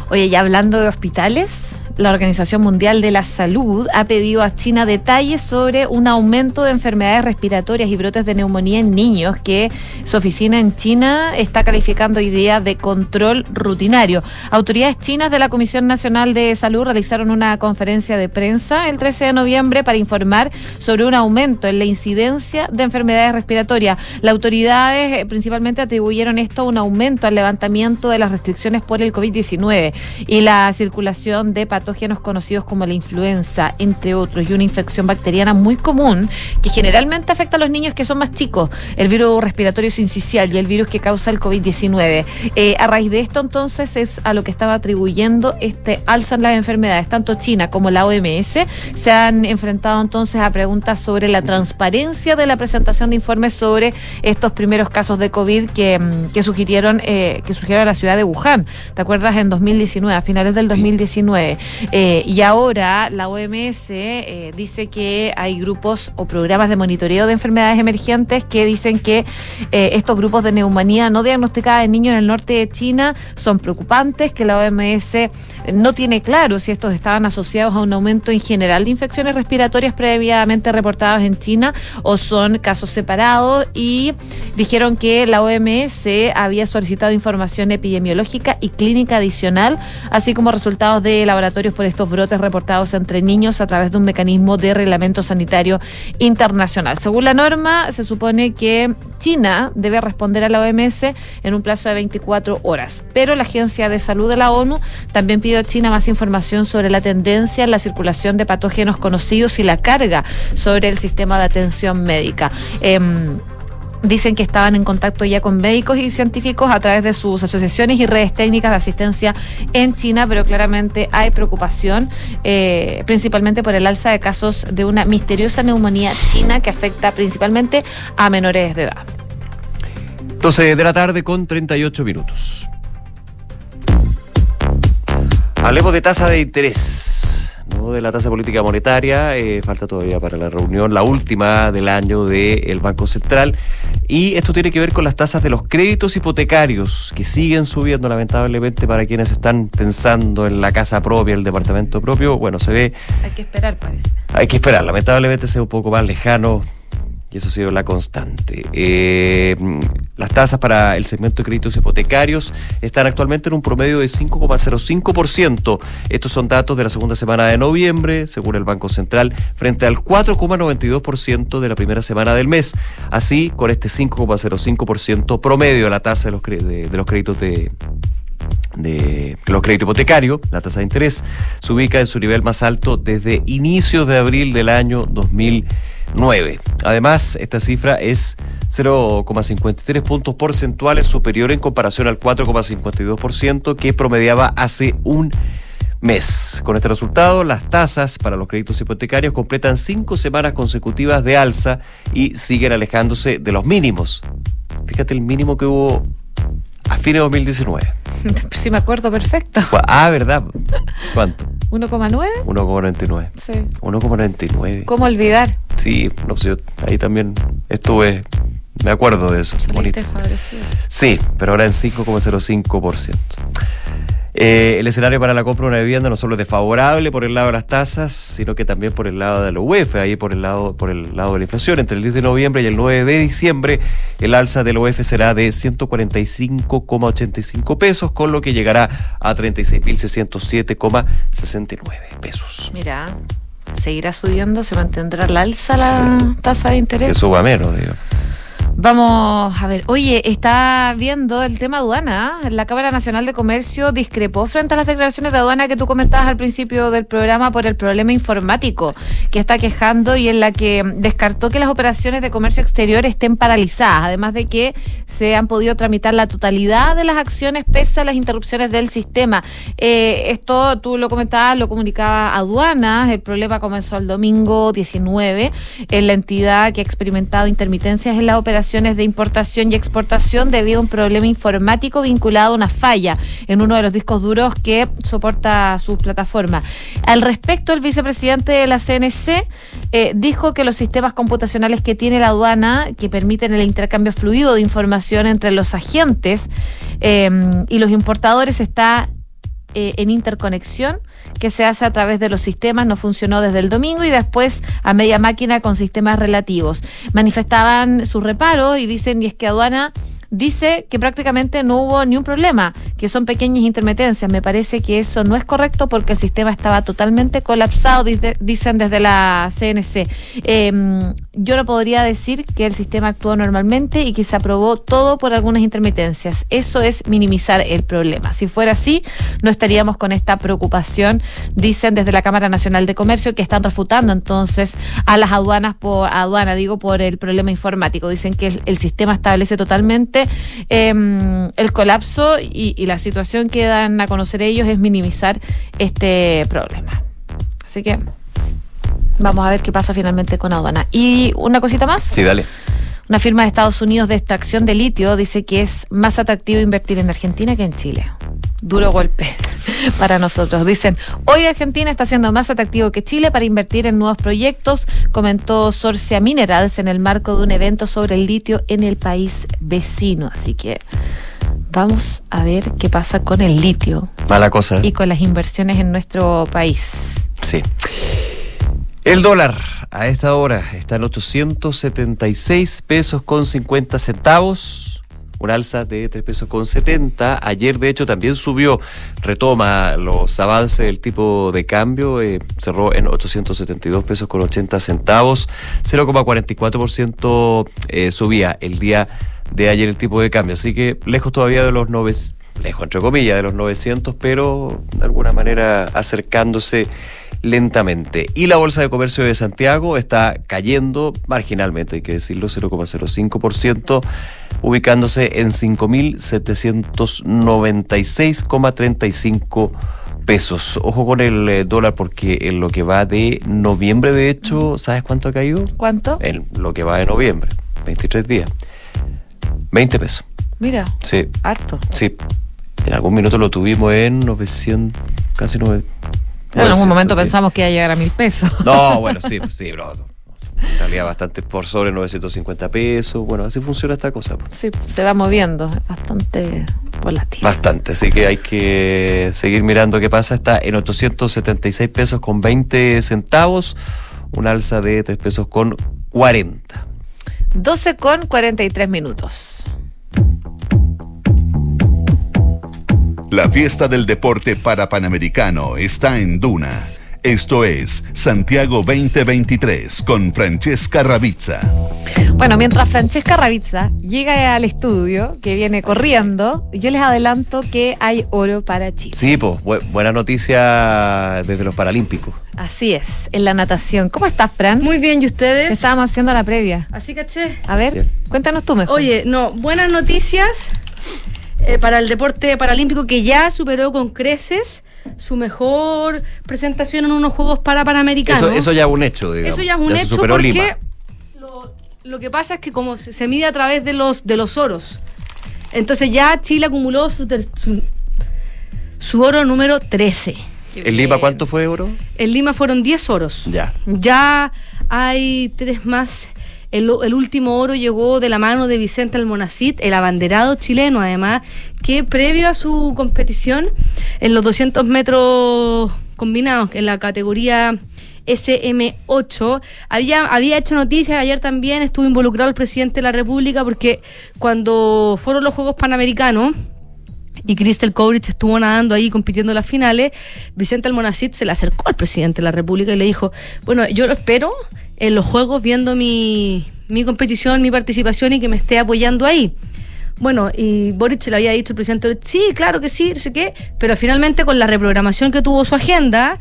Oye, ya hablando de hospitales, la Organización Mundial de la Salud ha pedido a China detalles sobre un aumento de enfermedades respiratorias y brotes de neumonía en niños que su oficina en China está calificando hoy de control rutinario. Autoridades chinas de la Comisión Nacional de Salud realizaron una conferencia de prensa el 13 de noviembre para informar sobre un aumento en la incidencia de enfermedades respiratorias. Las autoridades eh, principalmente atribuyeron esto a un aumento al levantamiento de las restricciones por el COVID-19 y la circulación de patógenos patógenos conocidos como la influenza, entre otros, y una infección bacteriana muy común que generalmente afecta a los niños que son más chicos, el virus respiratorio sincicial y el virus que causa el COVID-19. Eh, a raíz de esto, entonces, es a lo que estaba atribuyendo este alza en las enfermedades. Tanto China como la OMS se han enfrentado entonces a preguntas sobre la transparencia de la presentación de informes sobre estos primeros casos de COVID que, mm, que sugirieron eh, que surgieron la ciudad de Wuhan. ¿Te acuerdas? En 2019, a finales del 2019. Eh, y ahora la OMS eh, dice que hay grupos o programas de monitoreo de enfermedades emergentes que dicen que eh, estos grupos de neumonía no diagnosticada en niños en el norte de China son preocupantes, que la OMS no tiene claro si estos estaban asociados a un aumento en general de infecciones respiratorias previamente reportadas en China o son casos separados. Y dijeron que la OMS había solicitado información epidemiológica y clínica adicional, así como resultados de por estos brotes reportados entre niños a través de un mecanismo de reglamento sanitario internacional. Según la norma, se supone que China debe responder a la OMS en un plazo de 24 horas, pero la Agencia de Salud de la ONU también pidió a China más información sobre la tendencia en la circulación de patógenos conocidos y la carga sobre el sistema de atención médica. Em, Dicen que estaban en contacto ya con médicos y científicos a través de sus asociaciones y redes técnicas de asistencia en China, pero claramente hay preocupación, eh, principalmente por el alza de casos de una misteriosa neumonía china que afecta principalmente a menores de edad. 12 de la tarde con 38 minutos. Hablemos de tasa de interés. ¿No? de la tasa política monetaria. eh, falta todavía para la reunión, la última del año del Banco Central. Y esto tiene que ver con las tasas de los créditos hipotecarios, que siguen subiendo lamentablemente para quienes están pensando en la casa propia, el departamento propio. Bueno, se ve, Hay que esperar, parece. hay que esperar, lamentablemente se ve un poco más lejano. Y eso ha sido la constante. Eh, las tasas para el segmento de créditos hipotecarios están actualmente en un promedio de 5,05%. Estos son datos de la segunda semana de noviembre, según el Banco Central, frente al 4,92% de la primera semana del mes. Así, con este 5,05% promedio, la tasa de los, de- de créditos de, de los créditos hipotecarios, la tasa de interés, se ubica en su nivel más alto desde inicios de abril del año 2009. Además, esta cifra es 0,53 puntos porcentuales superior en comparación al 4,52% que promediaba hace un mes. Con este resultado, las tasas para los créditos hipotecarios completan cinco semanas consecutivas de alza y siguen alejándose de los mínimos. Fíjate el mínimo que hubo a fines de 2019. Sí, me acuerdo perfecto. Ah, ¿verdad? ¿Cuánto? 1,9. 1,99. Sí. 1,99. ¿Cómo olvidar? Sí, no, pues yo ahí también estuve, me acuerdo de eso. Bonito. Favorecido. Sí, pero ahora en 5,05%. Eh, el escenario para la compra de una vivienda no solo es desfavorable por el lado de las tasas, sino que también por el lado de la UEF, ahí por el lado, por el lado de la inflación. Entre el 10 de noviembre y el 9 de diciembre, el alza del UEF será de 145,85 pesos, con lo que llegará a 36.607,69 pesos. Mira, seguirá subiendo, se mantendrá la alza la tasa de interés. Que suba menos, digo. Vamos a ver, oye, está viendo el tema aduana. ¿ah? La Cámara Nacional de Comercio discrepó frente a las declaraciones de aduana que tú comentabas al principio del programa por el problema informático que está quejando y en la que descartó que las operaciones de comercio exterior estén paralizadas, además de que se han podido tramitar la totalidad de las acciones pese a las interrupciones del sistema. Eh, esto tú lo comentabas, lo comunicaba aduanas, el problema comenzó el domingo 19 en la entidad que ha experimentado intermitencias en las de importación y exportación debido a un problema informático vinculado a una falla en uno de los discos duros que soporta su plataforma. Al respecto, el vicepresidente de la CNC eh, dijo que los sistemas computacionales que tiene la aduana, que permiten el intercambio fluido de información entre los agentes eh, y los importadores, está eh, en interconexión que se hace a través de los sistemas, no funcionó desde el domingo y después a media máquina con sistemas relativos. Manifestaban sus reparos y dicen, y es que aduana dice que prácticamente no hubo ni un problema, que son pequeñas intermitencias. Me parece que eso no es correcto porque el sistema estaba totalmente colapsado, dice- dicen desde la CNC. Eh, yo no podría decir que el sistema actuó normalmente y que se aprobó todo por algunas intermitencias. Eso es minimizar el problema. Si fuera así, no estaríamos con esta preocupación, dicen desde la Cámara Nacional de Comercio, que están refutando entonces a las aduanas por aduana, digo, por el problema informático. Dicen que el sistema establece totalmente eh, el colapso y la situación que dan a conocer ellos es minimizar este problema. Así que vamos a ver qué pasa finalmente con aduana. Y una cosita más. Sí, dale. Una firma de Estados Unidos de extracción de litio dice que es más atractivo invertir en Argentina que en Chile. Duro golpe para nosotros. Dicen, hoy Argentina está siendo más atractivo que Chile para invertir en nuevos proyectos, comentó Sorcia Minerals en el marco de un evento sobre el litio en el país vecino. Así que vamos a ver qué pasa con el litio Mala cosa. y con las inversiones en nuestro país. Sí. El dólar a esta hora está en 876 pesos con 50 centavos, un alza de 3 pesos con 70. Ayer, de hecho, también subió, retoma los avances del tipo de cambio, eh, cerró en 872 pesos con 80 centavos, 0,44% eh, subía el día de ayer el tipo de cambio. Así que lejos todavía de los 900, lejos entre comillas, de los 900, pero de alguna manera acercándose lentamente. Y la Bolsa de Comercio de Santiago está cayendo marginalmente, hay que decirlo, 0,05%, ubicándose en 5.796,35 pesos. Ojo con el eh, dólar porque en lo que va de noviembre, de hecho, ¿sabes cuánto ha caído? ¿Cuánto? En lo que va de noviembre, 23 días. 20 pesos. Mira, Sí, harto. sí. En algún minuto lo tuvimos en 900, casi 9, en algún momento pensamos que iba a llegar a mil pesos. No, bueno, sí, sí, bro. En realidad bastante por sobre 950 pesos. Bueno, así funciona esta cosa. pues. Sí, se va moviendo, es bastante volátil. Bastante, así que hay que seguir mirando qué pasa. Está en 876 pesos con 20 centavos, un alza de 3 pesos con 40. 12 con 43 minutos. La fiesta del deporte para Panamericano está en Duna. Esto es Santiago 2023 con Francesca Ravizza. Bueno, mientras Francesca Ravizza llega al estudio, que viene corriendo, yo les adelanto que hay oro para Chile. Sí, pues buena noticia desde los Paralímpicos. Así es, en la natación. ¿Cómo estás, Fran? Muy bien, ¿y ustedes? Estábamos haciendo la previa. Así caché. A ver, Bien. cuéntanos tú mejor. Oye, no, buenas noticias eh, para el deporte paralímpico que ya superó con creces su mejor presentación en unos Juegos para Panamericanos. Eso, eso ya es un hecho, digamos. Eso ya es un hecho superó porque Lima. lo, lo que pasa es que como se, se mide a través de los de los oros, entonces ya Chile acumuló su, su, su oro número 13. ¿En Lima cuánto fue oro? En Lima fueron 10 oros. Ya. Ya hay tres más. El, último oro llegó de la mano de Vicente Almonacid, el abanderado chileno, además, que previo a su competición en los 200 metros combinados, en la categoría SM8, había, había hecho noticias, ayer también estuvo involucrado el presidente de la República, porque cuando fueron los Juegos Panamericanos, y Crystal Kovrich estuvo nadando ahí compitiendo en las finales, Vicente Almonacid se le acercó al presidente de la República y le dijo, bueno, yo lo espero en los Juegos viendo mi, mi competición, mi participación y que me esté apoyando ahí. Bueno, y Boric se le había dicho al presidente, sí, claro que sí, no sé qué, pero finalmente con la reprogramación que tuvo su agenda,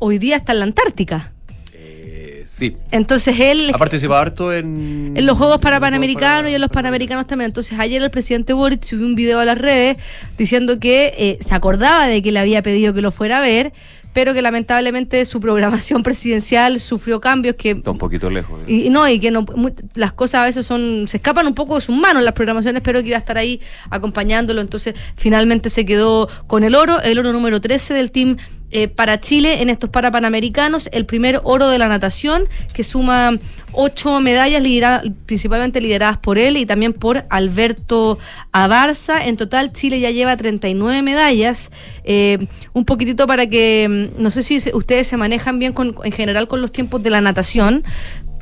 hoy día está en la Antártica. Eh, sí. Entonces él Ha participado harto en... en los Juegos para Panamericanos y en los Panamericanos también. Entonces ayer el presidente Boric subió un video a las redes diciendo que eh, se acordaba de que le había pedido que lo fuera a ver, pero que lamentablemente su programación presidencial sufrió cambios que Está un poquito lejos. ¿eh? y, no, y que no, mu- las cosas a veces son, se escapan un poco de sus manos las programaciones, pero que iba a estar ahí acompañándolo. Entonces, finalmente se quedó con el oro, el oro número 13 del team eh, para Chile en estos Parapanamericanos, el primer oro de la natación, que suma ocho medallas, lidera- principalmente lideradas por él y también por Alberto Abarza. En total, Chile ya lleva 39 medallas. Eh, un poquitito para que, mm, no sé si ustedes se manejan bien con, en general con los tiempos de la natación,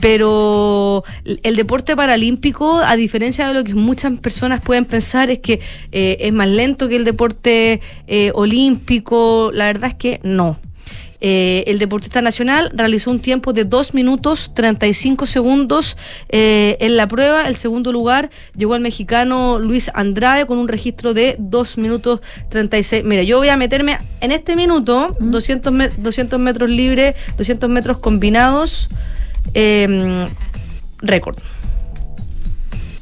pero el deporte paralímpico, a diferencia de lo que muchas personas pueden pensar, es que eh, es más lento que el deporte eh, olímpico. La verdad es que no. Eh, el deportista nacional realizó un tiempo de 2 minutos 35 segundos eh, en la prueba. El segundo lugar llegó al mexicano Luis Andrade con un registro de 2 minutos 36. Mira, yo voy a meterme en este minuto 200, me- 200 metros libres, 200 metros combinados. Eh, récord.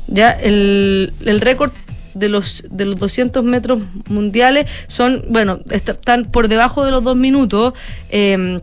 Ya, el, el récord de los, de los 200 metros mundiales son, bueno, est- están por debajo de los dos minutos. eh,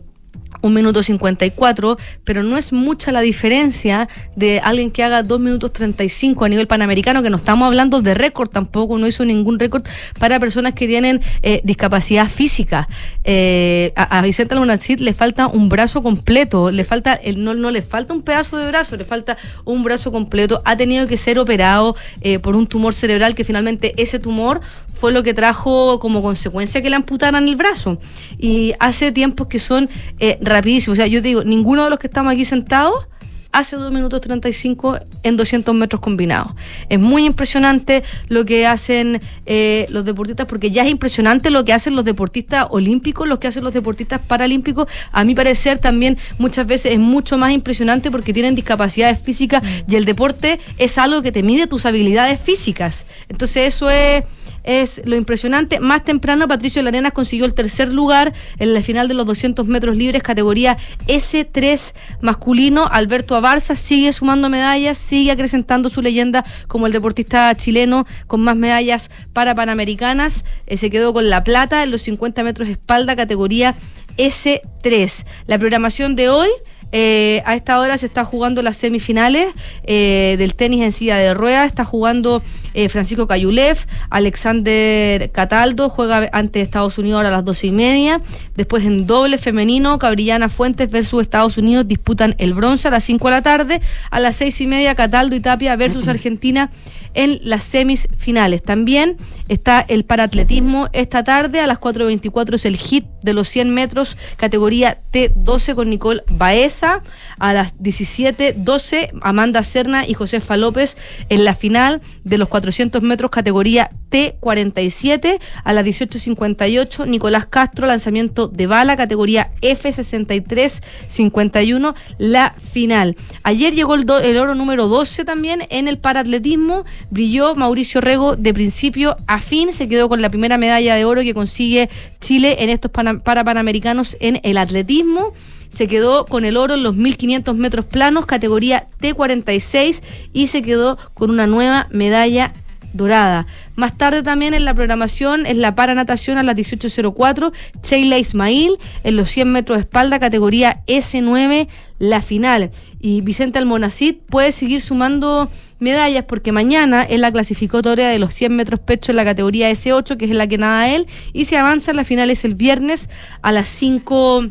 un minuto 54, pero no es mucha la diferencia de alguien que haga 2 minutos 35 a nivel panamericano, que no estamos hablando de récord tampoco, no hizo ningún récord para personas que tienen eh, discapacidad física. Eh, a, a Vicente Almonacid le falta un brazo completo, le falta, el, no, no le falta un pedazo de brazo, le falta un brazo completo, ha tenido que ser operado eh, por un tumor cerebral que finalmente ese tumor fue lo que trajo como consecuencia que le amputaran el brazo. Y hace tiempos que son eh, rapidísimos. O sea, yo te digo, ninguno de los que estamos aquí sentados hace 2 minutos 35 en 200 metros combinados. Es muy impresionante lo que hacen eh, los deportistas, porque ya es impresionante lo que hacen los deportistas olímpicos, lo que hacen los deportistas paralímpicos. A mi parecer también muchas veces es mucho más impresionante porque tienen discapacidades físicas y el deporte es algo que te mide tus habilidades físicas. Entonces eso es es lo impresionante. Más temprano, Patricio Larenas consiguió el tercer lugar en la final de los 200 metros libres, categoría S3 masculino. Alberto Abarza sigue sumando medallas, sigue acrecentando su leyenda como el deportista chileno con más medallas para panamericanas. Eh, se quedó con la plata en los 50 metros espalda, categoría S3. La programación de hoy. Eh, a esta hora se está jugando las semifinales eh, del tenis en silla de ruedas. Está jugando eh, Francisco Cayulev, Alexander Cataldo juega ante Estados Unidos ahora a las doce y media. Después en doble femenino, Cabrillana Fuentes versus Estados Unidos disputan el bronce a las 5 de la tarde. A las seis y media, Cataldo y Tapia versus Argentina en las semifinales. También está el paratletismo esta tarde a las 4.24 es el hit de los 100 metros categoría T12 con Nicole Baeza. A las 17.12 Amanda Serna y Josefa López en la final de los 400 metros categoría T47. A las 18.58 Nicolás Castro lanzamiento de bala categoría F63-51 la final. Ayer llegó el, el oro número 12 también en el paratletismo. Brilló Mauricio Rego de principio a fin. Se quedó con la primera medalla de oro que consigue Chile en estos pana- para panamericanos en el atletismo. Se quedó con el oro en los 1500 metros planos, categoría T46, y se quedó con una nueva medalla dorada. Más tarde también en la programación, en la paranatación a las 18.04, Sheila Ismail en los 100 metros de espalda, categoría S9, la final. Y Vicente Almonacid puede seguir sumando medallas porque mañana es la clasificatoria de los 100 metros pecho en la categoría S8, que es la que nada él, y se avanza en la final es el viernes a las 5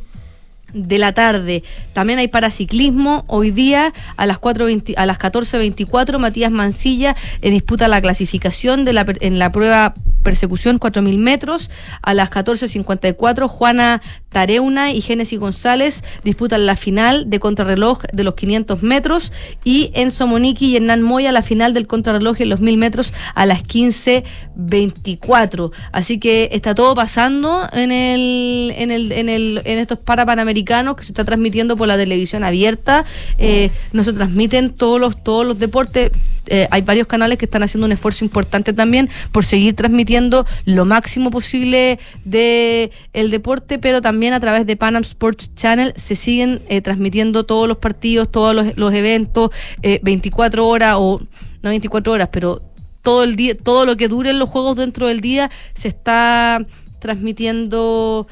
de la tarde. También hay paraciclismo. Hoy día a las 4:20 a las 14.24 Matías Mancilla eh, disputa la clasificación de la, en la prueba persecución 4.000 metros. A las 14.54 Juana Tareuna y Génesis González disputan la final de contrarreloj de los 500 metros y Enzo Monique y Hernán Moya la final del contrarreloj en los 1000 metros a las 15.24. Así que está todo pasando en el en el en el en estos para panamericanos que se está transmitiendo por la televisión abierta. Eh, no se transmiten todos los todos los deportes. Eh, hay varios canales que están haciendo un esfuerzo importante también por seguir transmitiendo lo máximo posible de el deporte, pero también a través de Panam Sports Channel se siguen eh, transmitiendo todos los partidos, todos los, eventos, eh, 24 horas o no 24 horas, pero todo el día, todo lo que duren los juegos dentro del día se está transmitiendo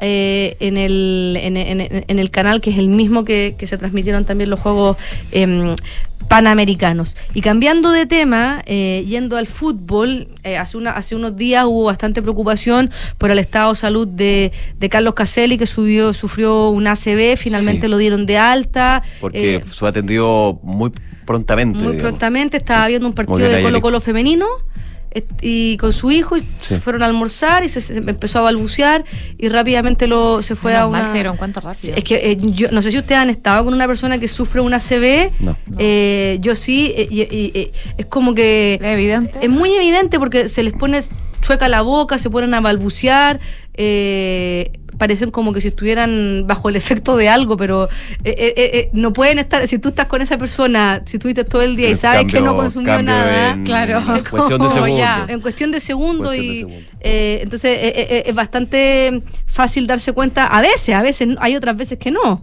eh, en, el, en, en- en el canal que es el mismo que, que se transmitieron también los juegos em, panamericanos. Y cambiando de tema, eh, yendo al fútbol, eh, hace, una, hace unos días hubo bastante preocupación por el estado de salud de, de Carlos Caselli, que subió, sufrió un ACV, finalmente Sí. lo dieron de alta. Porque eh, fue atendido muy prontamente. muy digamos. prontamente estaba viendo un partido de Colo. Colo femenino y con su hijo y Sí. se fueron a almorzar y se, se empezó a balbucear y rápidamente lo se fue Menos a mal una se dieron cuenta rápido. es que eh, yo no sé si ustedes han estado con una persona que sufre una CB No. eh, yo sí eh, y, y- y es como que ¿Es evidente? es muy evidente porque se les pone chueca la boca se ponen a balbucear eh, parecen como que si estuvieran bajo el efecto de algo, pero eh, eh, eh, no pueden estar, si tú estás con esa persona, si estuviste todo el día y sabes que no consumió nada, en Claro. es cuestión de como segundos. ya. en cuestión de Cuestión de y eh, entonces eh, eh, eh, es bastante fácil darse cuenta a veces, a veces no- hay otras veces que no.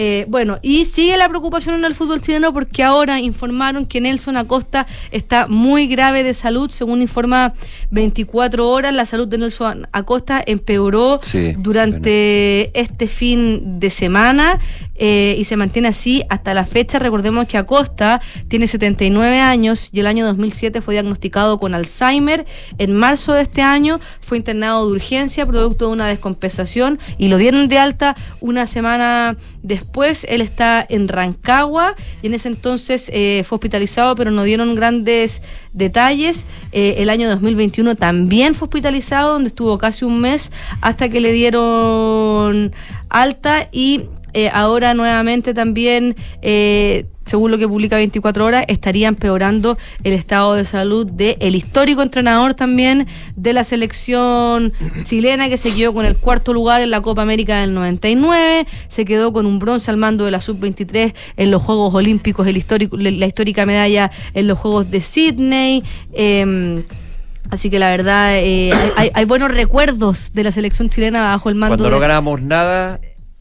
Eh, bueno, y sigue la preocupación en el fútbol chileno porque ahora informaron que Nelson Acosta está muy grave de salud, según informa 24 horas, la salud de Nelson Acosta empeoró Sí, durante este fin de semana eh, y se mantiene así hasta la fecha. Recordemos que Acosta tiene 79 años y el año 2007 fue diagnosticado con Alzheimer. En marzo de este año fue internado de urgencia producto de una descompensación y lo dieron de alta una semana después. Él está en Rancagua y en ese entonces eh, fue hospitalizado, pero no dieron grandes detalles. Eh, el año 2021 también fue hospitalizado, donde estuvo casi un mes hasta que le dieron alta y eh, ahora nuevamente también, eh, según lo que publica 24 horas, estaría empeorando el estado de salud de el histórico entrenador también de la selección chilena que se quedó con el cuarto lugar en la Copa América del 99, se quedó con un bronce al mando de la sub-23 en los Juegos Olímpicos, el histórico, la histórica medalla en los Juegos de Sydney. em, Así que la verdad, eh, hay, hay- buenos recuerdos de la selección chilena bajo el mando Cuando de, no ganábamos nada,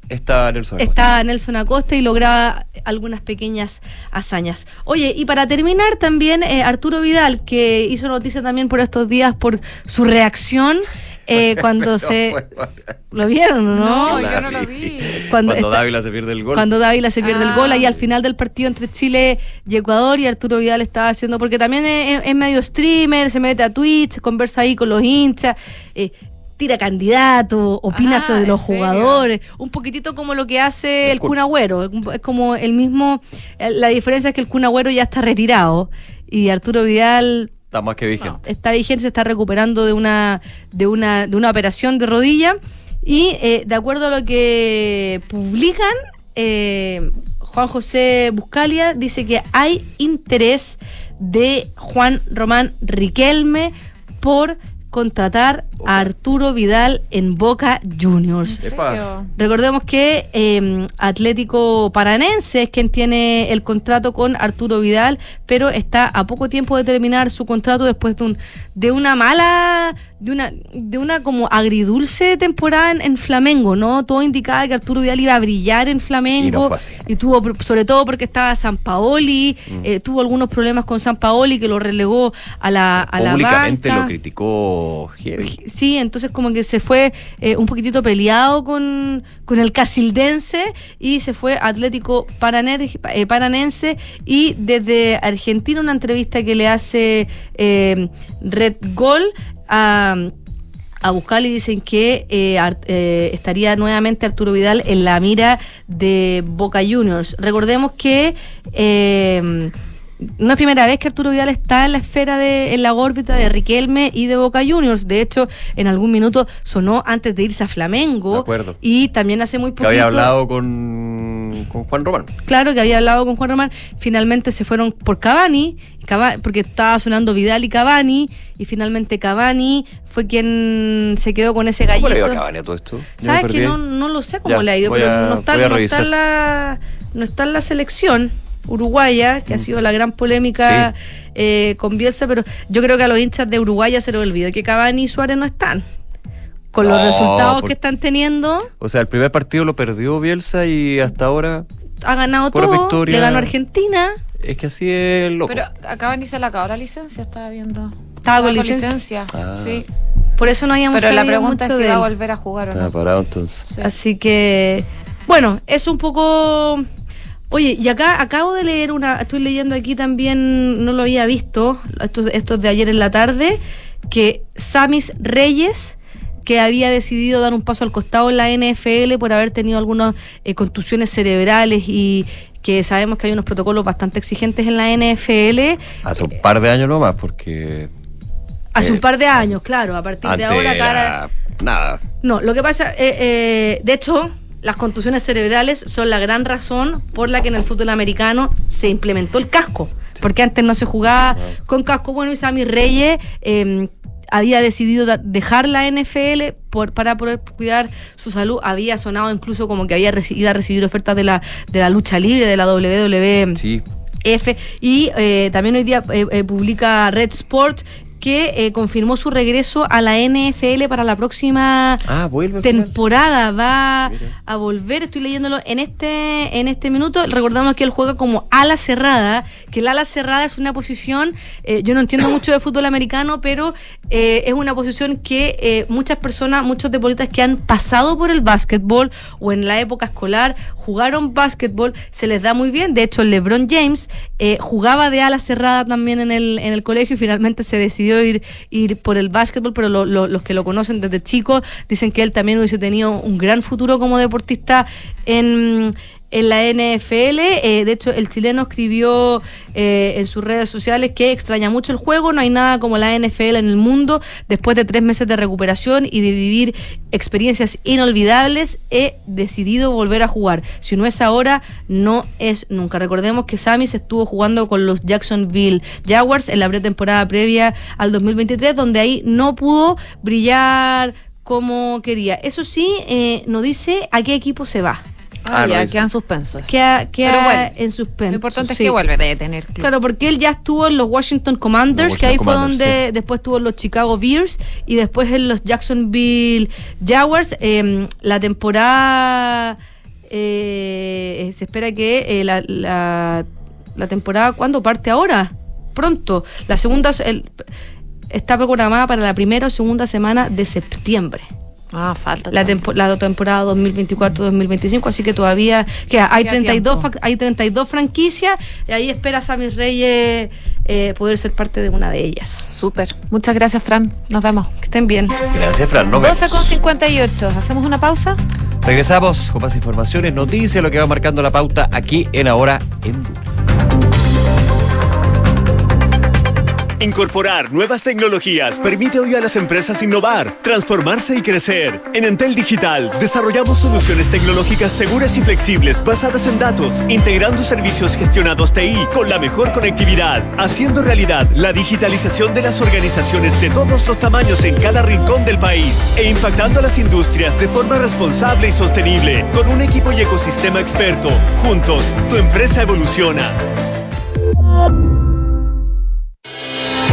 está Nelson. Acosta. estaba Nelson Acosta y lograba algunas pequeñas hazañas. Oye, y para terminar también eh, Arturo Vidal, que hizo noticia también por estos días por su reacción eh, cuando se... ¿Lo vieron o no? No, yo no lo vi. Cuando, está- Dávila se pierde el gol. Cuando Dávila se pierde el Ah. gol, ahí al final del partido entre Chile y Ecuador, y Arturo Vidal estaba haciendo, porque también es, es medio streamer, se mete a Twitch, conversa ahí con los hinchas, eh, tira candidato, opina Ah, sobre ¿en los serio? jugadores, un poquitito como lo que hace el Kun. Kun Agüero, es como el mismo, eh, la diferencia es que el Kun Agüero ya está retirado y Arturo Vidal Está más que vigente. está vigente, se está recuperando de una, de una, de una operación de rodilla. Y eh, de acuerdo a lo que publican, eh, Juan José Buscalia dice que hay interés de Juan Román Riquelme por contratar a Arturo Vidal en Boca Juniors. Recordemos que eh, Atlético Paranense es quien tiene el contrato con Arturo Vidal, pero está a poco tiempo de terminar su contrato después de un de una mala, de una de una como agridulce temporada en, en Flamengo, ¿no? Todo indicaba que Arturo Vidal iba a brillar en Y no Flamengo fue así. y tuvo sobre todo porque estaba San Paoli, eh, tuvo algunos problemas con San Paoli que lo relegó a la a la Públicamente banca. lo criticó heavy. Sí, entonces como que se fue eh, un poquitito peleado con, con el Casildense y se fue Atlético Paraner- eh, Paranense y desde Argentina una entrevista que le hace eh, Red Gol a a buscar y dicen que eh, eh, estaría nuevamente Arturo Vidal en la mira de Boca Juniors. Recordemos que eh, no es primera vez que Arturo Vidal está en la esfera de, en la órbita de Riquelme y de Boca Juniors. De hecho, en algún minuto sonó antes de irse a Flamengo. De acuerdo. Y también hace muy Que poquito. había hablado con, con Juan Román. Claro que había hablado con Juan Román. Finalmente se fueron por Cavani, Cava- porque estaba sonando Vidal y Cavani. Y finalmente Cavani fue quien se quedó con ese ¿Cómo le gallito. iba a Cavani a todo esto? ¿Sabes que no, no lo sé cómo Ya, le ha ido? Pero a- no, está, no, está la, no está en la selección uruguaya, que ha sido la gran polémica. Sí. eh, con Bielsa, pero yo creo que a los hinchas de Uruguay ya se les olvidó que Cavani y Suárez no están. Con los No, resultados por- que están teniendo, O sea, el primer partido lo perdió Bielsa y hasta ahora ha ganado todo, victoria. le ganó Argentina. es que así es loco. Pero acaban ni se le acabó la licencia, estaba viendo. Estaba con licencia. Ah. Sí. Por eso no habíamos Pero la pregunta es si de va a volver a jugar o no. parado entonces. Sí. Así que, bueno, es un poco... Oye, y acá acabo de leer una, estoy leyendo aquí también, no lo había visto, esto, esto es de ayer en la tarde, que Samis Reyes, que había decidido dar un paso al costado en la NFL por haber tenido algunas eh, contusiones cerebrales y que sabemos que hay unos protocolos bastante exigentes en la NFL, Hace un par de años nomás, porque hace Eh, un par de años, claro, a partir de ahora, cara... nada. No, lo que pasa, eh, eh, de hecho, las contusiones cerebrales son la gran razón por la que en el fútbol americano se implementó el casco. Porque antes no se jugaba con casco. Bueno, y Sammy Reyes eh, había decidido dejar la NFL por, para poder cuidar su salud. Había sonado incluso como que había iba a recibir ofertas de la, de la lucha libre, de la WWE. Sí. F y eh, también hoy día eh, eh, publica Red Sport que eh, confirmó su regreso a la NFL para la próxima Ah, temporada. Va a volver estoy leyéndolo en este en este minuto. Recordamos que él juega como ala cerrada que el ala cerrada es una posición eh, yo no entiendo mucho de fútbol americano pero eh, es una posición que eh, muchas personas muchos deportistas que han pasado por el básquetbol o en la época escolar jugaron básquetbol se les da muy bien. De hecho LeBron James eh, jugaba de ala cerrada también en el en el colegio y finalmente se decidió ir por el básquetbol pero lo- los que lo conocen desde chico dicen que él también hubiese tenido un gran futuro como deportista en, en la NFL. Eh, de hecho, el chileno escribió eh, en sus redes sociales que extraña mucho el juego, no hay nada como la NFL en el mundo. Después de tres meses de recuperación y de vivir experiencias inolvidables, he decidido volver a jugar. Si no es ahora, no es nunca. Recordemos que Sammy se estuvo jugando con los Jacksonville Jaguars en la pretemporada previa al 2023, donde ahí no pudo brillar como quería. Eso sí, eh, no dice a qué equipo se va. Ah, Ah, ya, quedan suspensos. Queda, queda Pero vuelve. en suspenso. Lo importante es que vuelve de tener club. Claro, porque él ya estuvo en los Washington Commanders, Los que ahí fue donde después estuvo en los Chicago Bears y después en los Jacksonville Jaguars. Eh, la temporada eh, se espera que eh, la, la, la temporada, ¿cuándo parte ahora? Pronto. La segunda, el- está programada para la primera o segunda semana de septiembre. Ah, falta. La, tempo- la temporada 2024-2025, así que todavía queda. Hay, Queda 32, tiempo. fa- hay 32 franquicias y ahí espera Sammy Reyes eh, poder ser parte de una de ellas. Súper. Muchas gracias, Fran. Nos vemos. Que estén bien. Gracias, Fran. Nos 12 vemos. con 58. ¿Hacemos una pausa? Regresamos con más informaciones, noticias, lo que va marcando la pauta aquí en Ahora en Duna. Incorporar nuevas tecnologías permite hoy a las empresas innovar, transformarse y crecer. En Entel Digital desarrollamos soluciones tecnológicas seguras y flexibles basadas en datos, integrando servicios gestionados TI con la mejor conectividad, haciendo realidad la digitalización de las organizaciones de todos los tamaños en cada rincón del país e impactando a las industrias de forma responsable y sostenible con un equipo y ecosistema experto. Juntos, tu empresa evoluciona.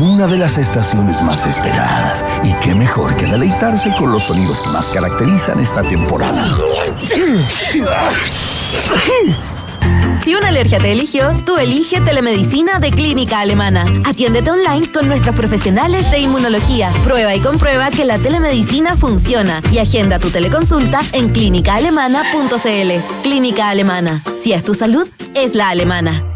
Una de las estaciones más esperadas. Y qué mejor que deleitarse con los sonidos que más caracterizan esta temporada. Si una alergia te eligió, tú elige telemedicina de Clínica Alemana. Atiéndete online con nuestros profesionales de inmunología. Prueba y comprueba que la telemedicina funciona y agenda tu teleconsulta en clínicaalemana.cl. Clínica Alemana. Si es tu salud, es la alemana.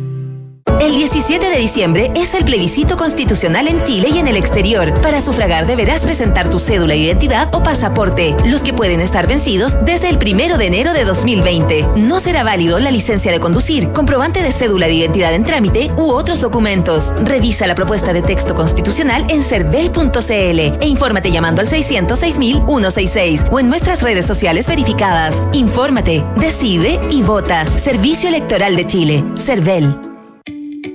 El 17 de diciembre es el plebiscito constitucional en Chile y en el exterior. Para sufragar deberás presentar tu cédula de identidad o pasaporte, los que pueden estar vencidos desde el 1 de enero de 2020. No será válido la licencia de conducir, comprobante de cédula de identidad en trámite u otros documentos. Revisa la propuesta de texto constitucional en cervel.cl e infórmate llamando al 606.166 o en nuestras redes sociales verificadas. Infórmate, decide y vota. Servicio Electoral de Chile. Cervel.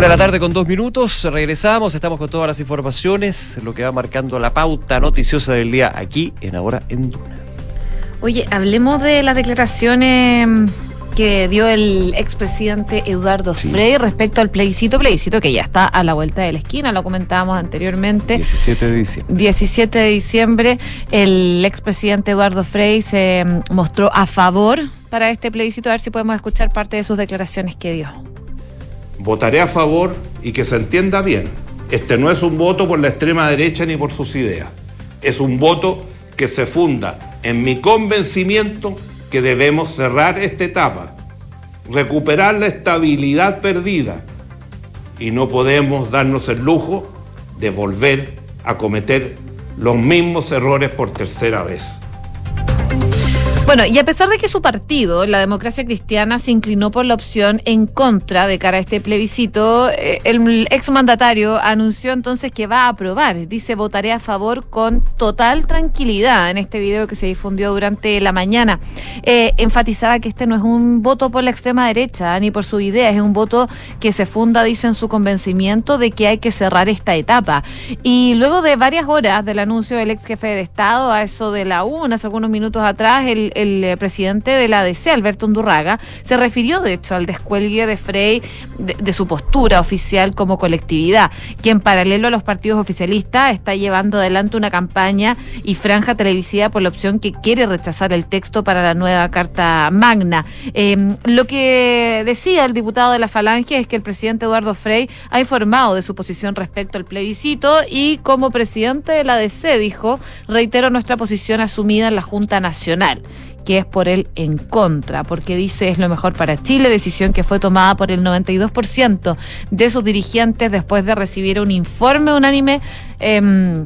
Una de la tarde con dos minutos, regresamos, estamos con todas las informaciones, lo que va marcando la pauta noticiosa del día aquí en Ahora en Duna. Oye, hablemos de las declaraciones que dio el expresidente Eduardo Frei respecto al plebiscito, plebiscito que ya está a la vuelta de la esquina, lo comentábamos anteriormente. 17 de diciembre. 17 de diciembre, el expresidente Eduardo Frei se mostró a favor para este plebiscito, a ver si podemos escuchar parte de sus declaraciones que dio. Votaré a favor y que se entienda bien. Este no es un voto por la extrema derecha ni por sus ideas. Es un voto que se funda en mi convencimiento que debemos cerrar esta etapa, recuperar la estabilidad perdida y no podemos darnos el lujo de volver a cometer los mismos errores por tercera vez. Bueno, y a pesar de que su partido, la democracia cristiana, se inclinó por la opción en contra de cara a este plebiscito, eh, el exmandatario anunció entonces que va a aprobar. Dice, votaré a favor con total tranquilidad en este video que se difundió durante la mañana. Eh, enfatizaba que este no es un voto por la extrema derecha ni por su idea, es un voto que se funda, dice, en su convencimiento de que hay que cerrar esta etapa. Y luego de varias horas del anuncio del ex jefe de Estado, a eso de la una, hace algunos minutos atrás, el el eh, presidente de la ADC, Alberto Undurraga, se refirió de hecho al descuelgue de Frey de, su postura oficial como colectividad, que en paralelo a los partidos oficialistas está llevando adelante una campaña y franja televisiva por la opción que quiere rechazar el texto para la nueva Carta Magna. Em, lo que decía el diputado de la Falange es que el presidente Eduardo Frey ha informado de su posición respecto al plebiscito y como presidente de la ADC dijo, reitero nuestra posición asumida en la Junta Nacional que es por él en contra, porque dice es lo mejor para Chile, decisión que fue tomada por el 92% de sus dirigentes después de recibir un informe unánime. Eh,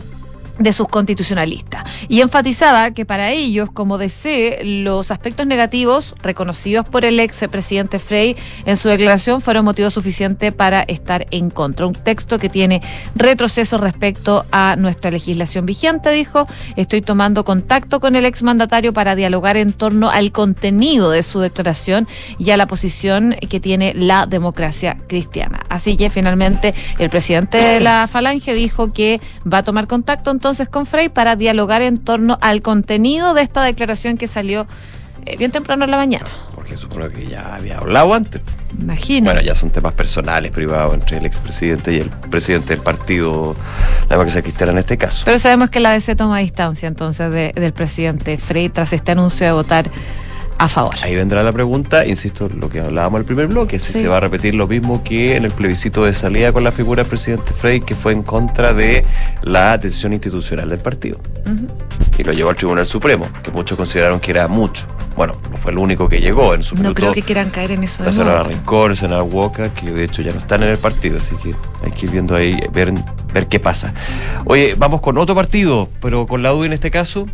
de sus constitucionalistas. Y enfatizaba que para ellos, como DC, los aspectos negativos reconocidos por el ex presidente Frey en su declaración fueron motivo suficiente para estar en contra. Un texto que tiene retroceso respecto a nuestra legislación vigente, dijo. Estoy tomando contacto con el exmandatario para dialogar en torno al contenido de su declaración y a la posición que tiene la democracia cristiana. Así que finalmente el presidente de la Falange dijo que va a tomar contacto entonces con Frey para dialogar en torno al contenido de esta declaración que salió eh, bien temprano en la mañana. Porque supongo que ya había hablado antes. Imagino. Bueno, ya son temas personales, privados, entre el expresidente y el presidente del partido, la democracia cristiana en este caso. Pero sabemos que la DC toma distancia entonces del presidente Frey tras este anuncio de votar a favor. Ahí vendrá la pregunta, insisto, lo que hablábamos en el primer bloque, si se va a repetir lo mismo que en el plebiscito de salida con la figura del presidente Frey, que fue en contra de la decisión institucional del partido. Y lo llevó al Tribunal Supremo, que muchos consideraron que era mucho. Bueno, no fue el único que llegó en su No creo que quieran caer en eso. La senadora Rincón, el senador Walker, que de hecho ya no están en el partido, así que hay que ir viendo ahí, ver, ver qué pasa. Oye, vamos con otro partido, pero con la UDI en este caso,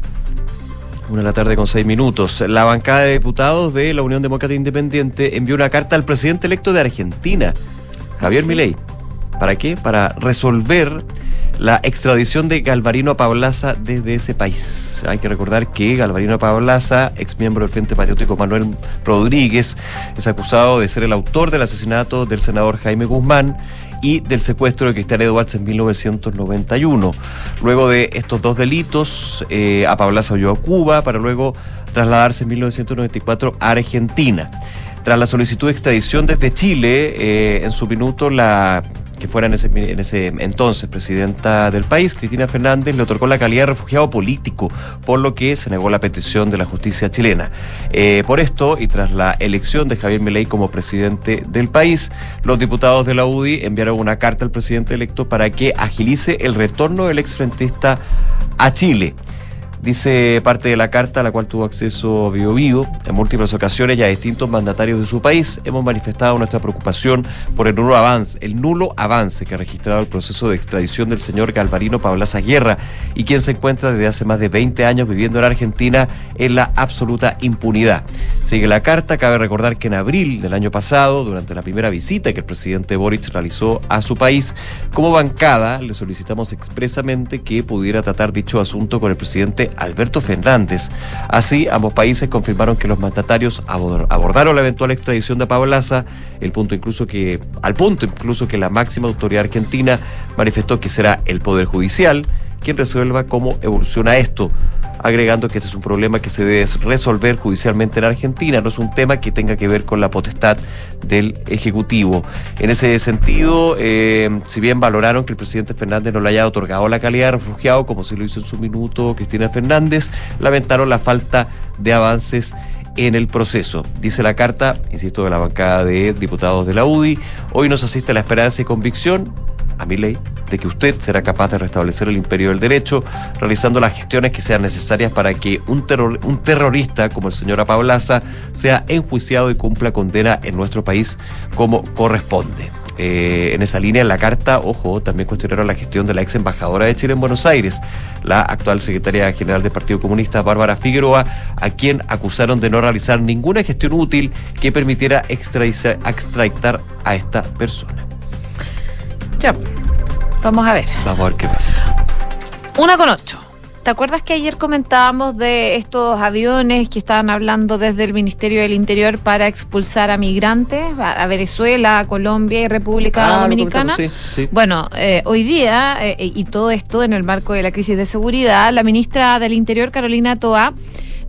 una de la tarde con seis minutos. La bancada de diputados de la Unión Demócrata Independiente envió una carta al presidente electo de Argentina, Javier Milei. ¿Para qué? Para resolver la extradición de Galvarino Pablaza desde ese país. Hay que recordar que Galvarino Pablaza, ex miembro del Frente Patriótico Manuel Rodríguez, es acusado de ser el autor del asesinato del senador Jaime Guzmán y del secuestro de Cristian Edwards en 1991. Luego de estos dos delitos, eh, a Pablaza huyó a Cuba para luego trasladarse en 1994 a Argentina. Tras la solicitud de extradición desde Chile, eh, en su minuto la que fuera en ese, en ese entonces presidenta del país, Cristina Fernández, le otorgó la calidad de refugiado político, por lo que se negó la petición de la justicia chilena. Eh, por esto, y tras la elección de Javier Milei como presidente del país, los diputados de la UDI enviaron una carta al presidente electo para que agilice el retorno del exfrentista a Chile. Dice parte de la carta a la cual tuvo acceso Bio Bio en múltiples ocasiones y a distintos mandatarios de su país. Hemos manifestado nuestra preocupación por el nulo avance, el nulo avance que ha registrado el proceso de extradición del señor Galvarino Pablaza Guerra y quien se encuentra desde hace más de 20 años viviendo en Argentina en la absoluta impunidad. Sigue la carta, cabe recordar que en abril del año pasado, durante la primera visita que el presidente Boric realizó a su país, como bancada le solicitamos expresamente que pudiera tratar dicho asunto con el presidente Alberto Fernández. Así, ambos países confirmaron que los mandatarios abordaron la eventual extradición de Pablaza, el punto incluso que, al punto incluso que la máxima autoridad argentina manifestó que será el Poder Judicial quien resuelva cómo evoluciona esto. Agregando que este es un problema que se debe resolver judicialmente en Argentina, no es un tema que tenga que ver con la potestad del Ejecutivo. En ese sentido, eh, si bien valoraron que el presidente Fernández no le haya otorgado la calidad de refugiado, como se lo hizo en su minuto Cristina Fernández, lamentaron la falta de avances en el proceso. Dice la carta, insisto, de la bancada de diputados de la UDI, hoy nos asiste la esperanza y convicción, a mi ley, de que usted será capaz de restablecer el imperio del derecho, realizando las gestiones que sean necesarias para que un, terror, un terrorista como el señor Apablaza sea enjuiciado y cumpla condena en nuestro país como corresponde. Eh, en esa línea, la carta, ojo, también cuestionaron la gestión de la ex embajadora de Chile en Buenos Aires, la actual secretaria general del Partido Comunista, Bárbara Figueroa, a quien acusaron de no realizar ninguna gestión útil que permitiera extraditar a esta persona. Ya, vamos a ver. Vamos a ver qué pasa. Una con ocho. ¿Te acuerdas que ayer comentábamos de estos aviones que estaban hablando desde el Ministerio del Interior para expulsar a migrantes a, Venezuela, a Colombia y República Ah, Dominicana? Sí, sí. Bueno, eh, hoy día, eh, y todo esto en el marco de la crisis de seguridad, la ministra del Interior, Carolina Toa,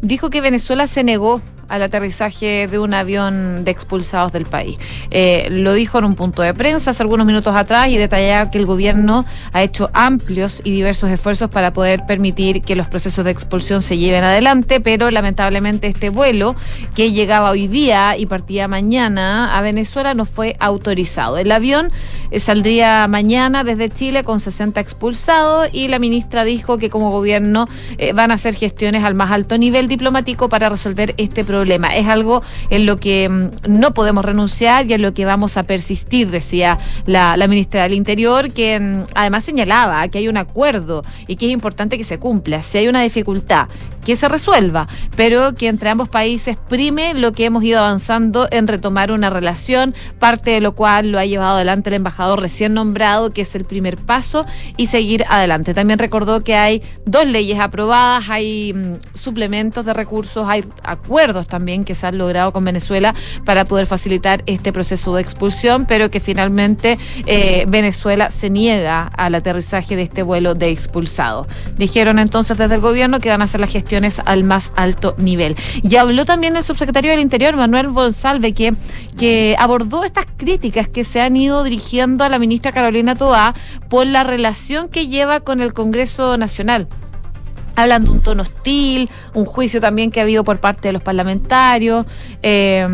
dijo que Venezuela se negó al aterrizaje de un avión de expulsados del país. Eh, lo dijo en un punto de prensa hace algunos minutos atrás y detallaba que el gobierno ha hecho amplios y diversos esfuerzos para poder permitir que los procesos de expulsión se lleven adelante, pero lamentablemente este vuelo que llegaba hoy día y partía mañana a Venezuela no fue autorizado. El avión eh, saldría mañana desde Chile con 60 expulsados y la ministra dijo que como gobierno eh, van a hacer gestiones al más alto nivel diplomático para resolver este problema. Es algo en lo que mm, no podemos renunciar y en lo que vamos a persistir, decía la, la ministra del Interior, que mm, además señalaba que hay un acuerdo y que es importante que se cumpla. Si hay una dificultad, que se resuelva, pero que entre ambos países prime lo que hemos ido avanzando en retomar una relación, parte de lo cual lo ha llevado adelante el embajador recién nombrado, que es el primer paso, y seguir adelante. También recordó que hay dos leyes aprobadas, hay mm, suplementos de recursos, hay acuerdos también que se han logrado con Venezuela para poder facilitar este proceso de expulsión, pero que finalmente eh, Venezuela se niega al aterrizaje de este vuelo de expulsados. Dijeron entonces desde el gobierno que van a hacer las al más alto nivel. Y habló también el subsecretario del Interior, Manuel González, que, que abordó estas críticas que se han ido dirigiendo a la ministra Carolina Toá por la relación que lleva con el Congreso Nacional hablan de un tono hostil, un juicio también que ha habido por parte de los parlamentarios. Eh,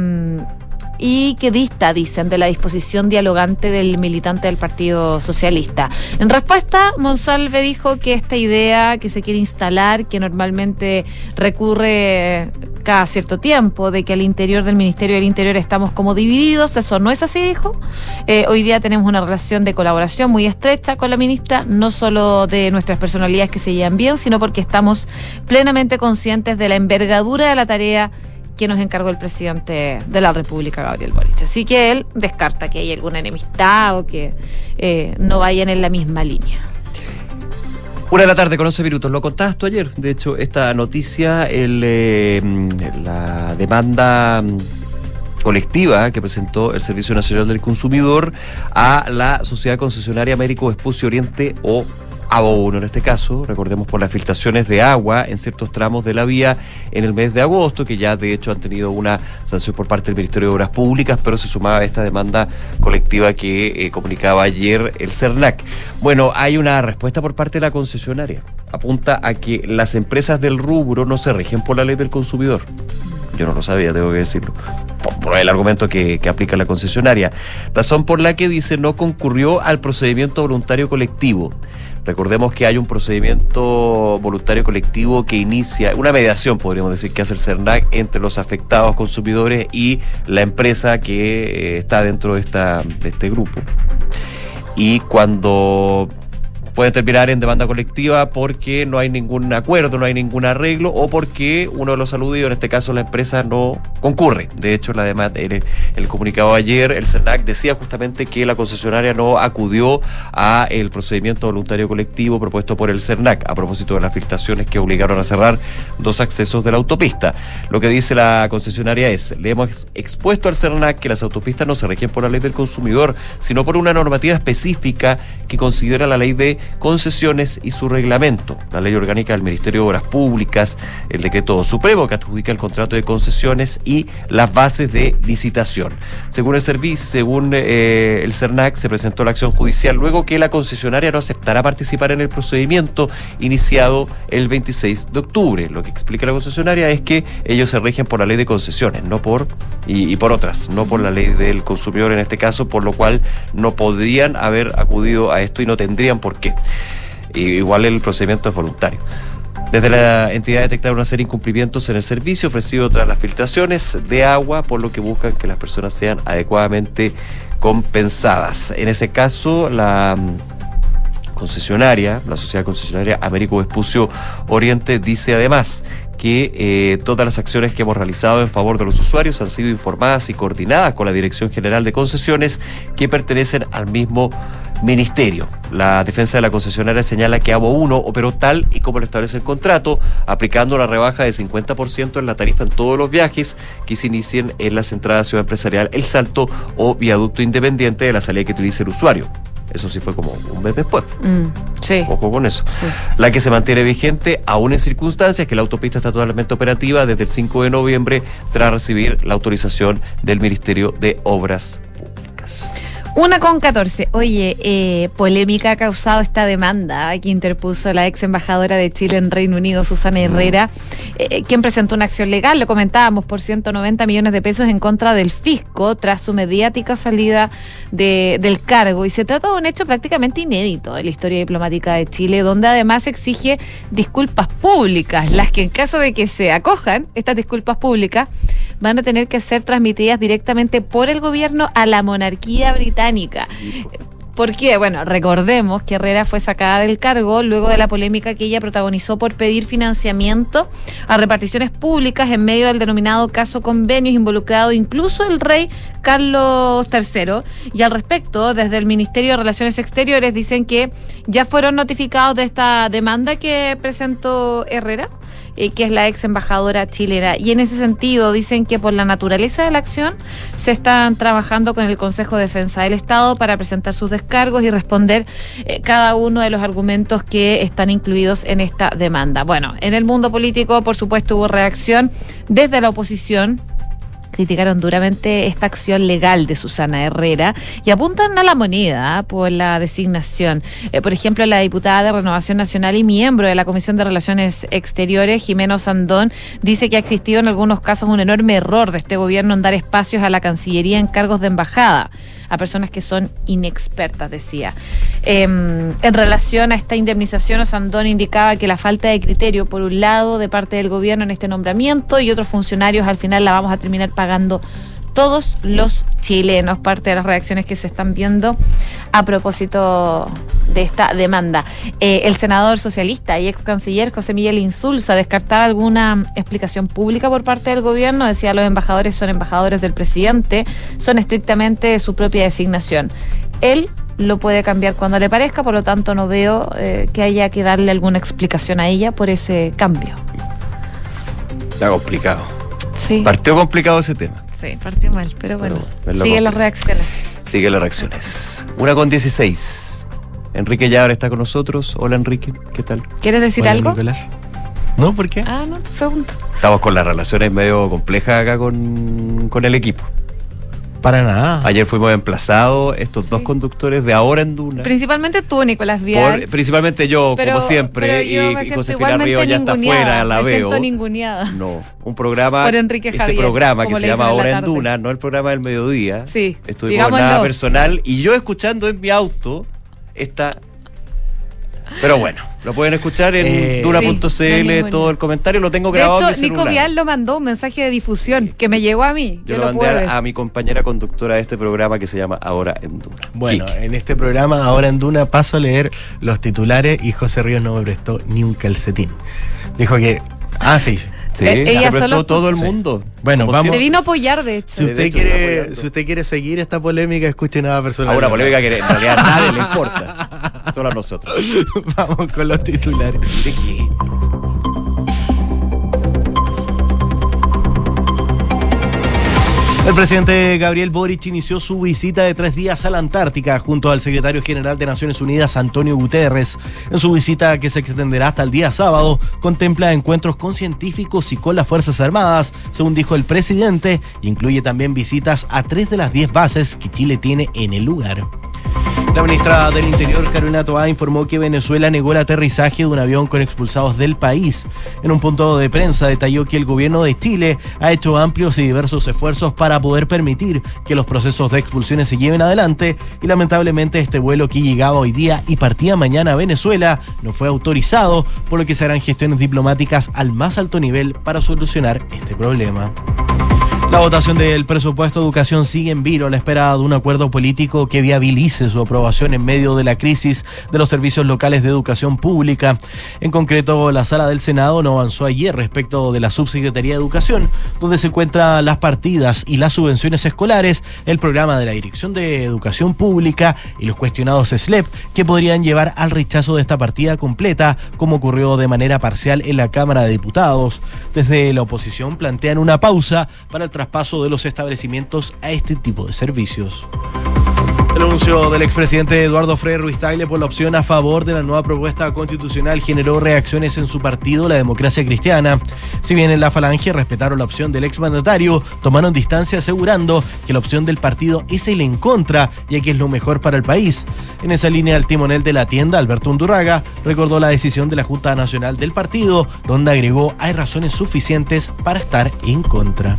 y que dista, dicen, de la disposición dialogante del militante del Partido Socialista. En respuesta, Monsalve dijo que esta idea que se quiere instalar, que normalmente recurre cada cierto tiempo, de que al interior del Ministerio del Interior estamos como divididos, eso no es así, dijo. Eh, hoy día tenemos una relación de colaboración muy estrecha con la ministra, no solo de nuestras personalidades que se llevan bien, sino porque estamos plenamente conscientes de la envergadura de la tarea que nos encargó el presidente de la República, Gabriel Boric. Así que él descarta que haya alguna enemistad o que eh, no vayan en la misma línea. Una de la tarde con 11 minutos. Lo contabas tú ayer. De hecho, esta noticia, el, eh, la demanda colectiva que presentó el Servicio Nacional del Consumidor a la Sociedad Concesionaria Américo Espucio Oriente o ABO1 en este caso, recordemos por las filtraciones de agua en ciertos tramos de la vía en el mes de agosto, que ya de hecho han tenido una sanción por parte del Ministerio de Obras Públicas, pero se sumaba a esta demanda colectiva que eh, comunicaba ayer el CERNAC. Bueno, hay una respuesta por parte de la concesionaria. Apunta a que las empresas del rubro no se rigen por la ley del consumidor. Yo no lo sabía, tengo que decirlo. Por, el argumento que aplica la concesionaria. Razón por la que dice no concurrió al procedimiento voluntario colectivo. Recordemos que hay un procedimiento voluntario colectivo que inicia, una mediación podríamos decir que hace el CERNAC entre los afectados consumidores y la empresa que eh, está dentro de, esta, de este grupo. Y cuando pueden terminar en demanda colectiva porque no hay ningún acuerdo, no hay ningún arreglo o porque uno de los aludidos, en este caso la empresa, no concurre. De hecho, la demanda, el, comunicado ayer, el CERNAC decía justamente que la concesionaria no acudió a el procedimiento voluntario colectivo propuesto por el CERNAC a propósito de las filtraciones que obligaron a cerrar dos accesos de la autopista. Lo que dice la concesionaria es, le hemos expuesto al CERNAC que las autopistas no se rigen por la ley del consumidor, sino por una normativa específica que considera la ley de concesiones y su reglamento, la ley orgánica del Ministerio de Obras Públicas, el decreto supremo que adjudica el contrato de concesiones y las bases de licitación. Según el servicio, según eh, el CERNAC, se presentó la acción judicial luego que la concesionaria no aceptará participar en el procedimiento iniciado el 26 de octubre. Lo que explica la concesionaria es que ellos se rigen por la ley de concesiones, no por y, y por otras, no por la ley del consumidor en este caso, por lo cual no podrían haber acudido a esto y no tendrían por qué. Igual el procedimiento es voluntario. Desde la entidad detectaron una serie de incumplimientos en el servicio ofrecido tras las filtraciones de agua, por lo que buscan que las personas sean adecuadamente compensadas. En ese caso, la concesionaria, la sociedad concesionaria Américo Vespucio Oriente, dice además que eh, todas las acciones que hemos realizado en favor de los usuarios han sido informadas y coordinadas con la Dirección General de Concesiones que pertenecen al mismo ministerio. La defensa de la concesionaria señala que ABO 1 operó tal y como lo establece el contrato, aplicando la rebaja de 50% en la tarifa en todos los viajes que se inicien en la centrada ciudad empresarial El Salto o viaducto independiente de la salida que utilice el usuario. Eso sí fue como un mes después. Mm, sí. Ojo con eso. La que se mantiene vigente aún en circunstancias que la autopista está totalmente operativa desde el 5 de noviembre tras recibir la autorización del Ministerio de Obras Públicas. Una con 14. Oye, eh, polémica ha causado esta demanda que interpuso la ex embajadora de Chile en Reino Unido, Susana Herrera, eh, quien presentó una acción legal, lo comentábamos, por 190 millones de pesos en contra del fisco tras su mediática salida de- del cargo. Y se trata de un hecho prácticamente inédito en la historia diplomática de Chile, donde además exige disculpas públicas, las que en caso de que se acojan estas disculpas públicas, van a tener que ser transmitidas directamente por el gobierno a la monarquía británica. ¿Por qué? Bueno, recordemos que Herrera fue sacada del cargo luego de la polémica que ella protagonizó por pedir financiamiento a reparticiones públicas en medio del denominado caso convenios involucrado incluso el rey Carlos III. Y al respecto, desde el Ministerio de Relaciones Exteriores dicen que ya fueron notificados de esta demanda que presentó Herrera eh, que es la ex embajadora chilena. Y en ese sentido dicen que por la naturaleza de la acción se están trabajando con el Consejo de Defensa del Estado para presentar sus descargos y responder eh, cada uno de los argumentos que están incluidos en esta demanda. Bueno, en el mundo político, por supuesto, hubo reacción desde la oposición criticaron duramente esta acción legal de Susana Herrera y apuntan a la moneda ¿ah? por la designación. Eh, por ejemplo, la diputada de Renovación Nacional y miembro de la Comisión de Relaciones Exteriores, Jimeno Sandón, dice que ha existido en algunos casos un enorme error de este gobierno en dar espacios a la Cancillería en cargos de embajada a personas que son inexpertas, decía. Eh, en relación a esta indemnización, Osandón indicaba que la falta de criterio, por un lado, de parte del gobierno en este nombramiento y otros funcionarios, al final la vamos a terminar pagando todos los chilenos, parte de las reacciones que se están viendo a propósito de esta demanda. Eh, el senador socialista y ex canciller José Miguel Insulza descartaba alguna explicación pública por parte del gobierno, decía los embajadores son embajadores del presidente, son estrictamente de su propia designación. Él lo puede cambiar cuando le parezca, por lo tanto no veo eh, que haya que darle alguna explicación a ella por ese cambio. Está complicado. Sí. Partió complicado ese tema. Sí, partió mal, pero bueno, siguen las reacciones. Sigue las reacciones. Una con 16. Enrique Llaver está con nosotros. Hola Enrique, ¿qué tal? ¿Quieres decir Hola, algo? Nicolás. ¿No? ¿Por qué? Ah, no, te pregunto. Estamos con las relaciones medio complejas acá con, con el equipo. Para nada. Ayer fuimos emplazados estos dos conductores de ahora en Duna. Principalmente tú, Nicolás Vial. Por- principalmente yo, Pero- como siempre, pero yo y, me y Josefina igualmente Río ya está ninguneada, fuera, la me veo. ninguneada. No, un programa, Por Enrique este Javier, programa que se llama en Ahora en. Duna, no el programa del mediodía. Sí, Estuvimos nada personal y yo escuchando en mi auto esta. Pero bueno, lo pueden escuchar en Eh, sí, no ningún- todo el comentario, lo tengo De grabado hecho, en mi Nico. Vial lo mandó un mensaje de difusión que me llegó a mí. Yo Yo, lo lo mandé a mi compañera conductora de este programa que se llama Ahora en Duna. Bueno, en este programa, ahora en Duna, paso a leer los titulares y José Ríos no me prestó ni un calcetín. Dijo que. Ah, sí. Sí, Eh, ella solo- todo el Sí. mundo. Bueno, Como vamos. Te vino a apoyar, de hecho. Si usted, hecho, quiere, si usted quiere seguir esta polémica, escuche nada personal. A una polémica que en realidad a nadie le importa. Solo a nosotros. Vamos con los titulares. ¿De qué? Presidente Gabriel Boric inició su visita de tres días a la Antártica junto al secretario general de Naciones Unidas, Antonio Guterres. En su visita, que se extenderá hasta el día sábado, contempla encuentros con científicos y con las Fuerzas Armadas, según dijo el presidente, incluye también visitas a tres de las diez bases que Chile tiene en el lugar. La ministra del Interior, Carolina Toá, informó que Venezuela negó el aterrizaje de un avión con expulsados del país. En un punto de prensa detalló que el gobierno de Chile ha hecho amplios y diversos esfuerzos para poder permitir que los procesos de expulsiones se lleven adelante y lamentablemente este vuelo que llegaba hoy día y partía mañana a Venezuela no fue autorizado, por lo que se harán gestiones diplomáticas al más alto nivel para solucionar este problema. La votación del presupuesto de educación sigue en vilo a la espera de un acuerdo político que viabilice su aprobación en medio de la crisis de los servicios locales de educación pública. En concreto, la sala del Senado no avanzó ayer respecto de la Subsecretaría de Educación, donde se encuentran las partidas y las subvenciones escolares, el programa de la Dirección de Educación Pública y los cuestionados SLEP, que podrían llevar al rechazo de esta partida completa, como ocurrió de manera parcial en la Cámara de Diputados. Desde la oposición plantean una pausa para el traspaso de los establecimientos a este tipo de servicios. El anuncio del expresidente Eduardo Frei Ruiz Tagle por la opción a favor de la nueva propuesta constitucional generó reacciones en su partido, la democracia cristiana. Si bien en la falange respetaron la opción del exmandatario, tomaron distancia asegurando que la opción del partido es el en contra, ya que es lo mejor para el país. En esa línea, el timonel de la tienda, Alberto Undurraga, recordó la decisión de la Junta Nacional del partido, donde agregó hay razones suficientes para estar en contra.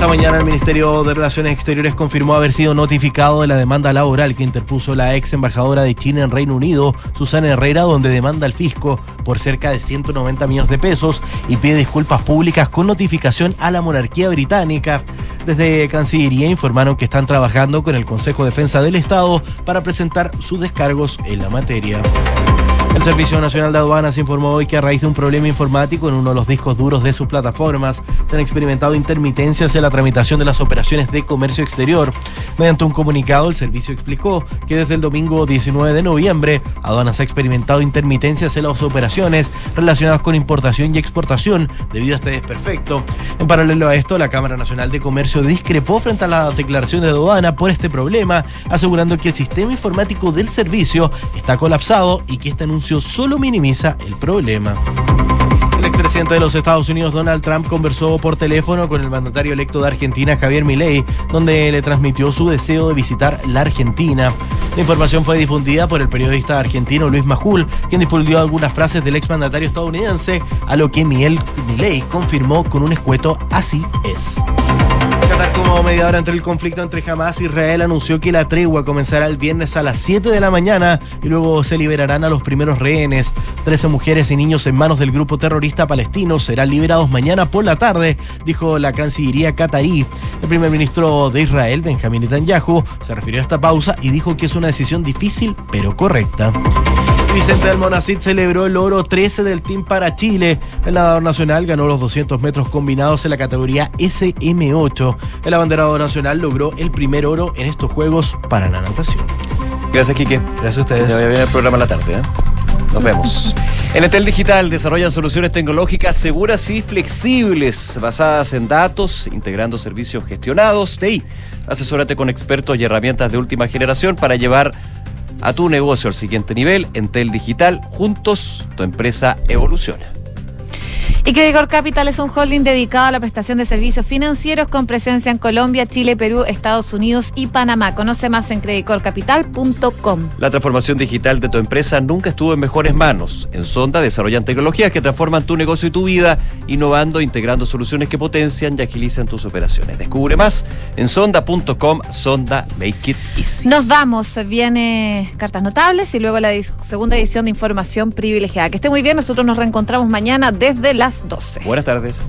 Esta mañana el Ministerio de Relaciones Exteriores confirmó haber sido notificado de la demanda laboral que interpuso la ex embajadora de China en Reino Unido, Susana Herrera, donde demanda al fisco por cerca de 190 millones de pesos y pide disculpas públicas con notificación a la monarquía británica. Desde Cancillería informaron que están trabajando con el Consejo de Defensa del Estado para presentar sus descargos en la materia. El Servicio Nacional de Aduanas informó hoy que a raíz de un problema informático en uno de los discos duros de sus plataformas se han experimentado intermitencias en la tramitación de las operaciones de comercio exterior. Mediante un comunicado, el servicio explicó que desde el domingo 19 de noviembre, Aduanas ha experimentado intermitencias en las operaciones relacionadas con importación y exportación debido a este desperfecto. En paralelo a esto, la Cámara Nacional de Comercio discrepó frente a la declaración de aduana por este problema, asegurando que el sistema informático del servicio está colapsado y que este solo minimiza el problema. El expresidente de los Estados Unidos, Donald Trump, conversó por teléfono con el mandatario electo de Argentina, Javier Milei, donde le transmitió su deseo de visitar la Argentina. La información fue difundida por el periodista argentino Luis Majul, quien difundió algunas frases del exmandatario estadounidense, a lo que Milei confirmó con un escueto así es. Qatar como mediadora entre el conflicto entre Hamas e Israel anunció que la tregua comenzará el viernes a las 7 de la mañana y luego se liberarán a los primeros rehenes. 13 mujeres y niños en manos del grupo terrorista palestino serán liberados mañana por la tarde, dijo la Cancillería catarí. El primer ministro de Israel, Benjamín Netanyahu, se refirió a esta pausa y dijo que es una decisión difícil pero correcta. Vicente del Monacid celebró el oro 13 del Team para Chile. El nadador nacional ganó los 200 metros combinados en la categoría SM8. El abanderado nacional logró el primer oro en estos Juegos para la natación. Gracias, Quique. Gracias a ustedes. Ya vaya bien el programa en la tarde. ¿eh? Nos vemos. En Entel Digital desarrollan soluciones tecnológicas seguras y flexibles, basadas en datos, integrando servicios gestionados. TI, asesórate con expertos y herramientas de última generación para llevar a tu negocio al siguiente nivel. Entel Digital, juntos, tu empresa evoluciona. Y Credicor Capital es un holding dedicado a la prestación de servicios financieros con presencia en Colombia, Chile, Perú, Estados Unidos y Panamá. Conoce más en credicorcapital.com. La transformación digital de tu empresa nunca estuvo en mejores manos. En Sonda desarrollan tecnologías que transforman tu negocio y tu vida, innovando e integrando soluciones que potencian y agilizan tus operaciones. Descubre más en sonda.com, Sonda Make It Easy. Nos vamos, viene Cartas Notables y luego la segunda edición de Información Privilegiada. Que esté muy bien, nosotros nos reencontramos mañana desde Buenas tardes.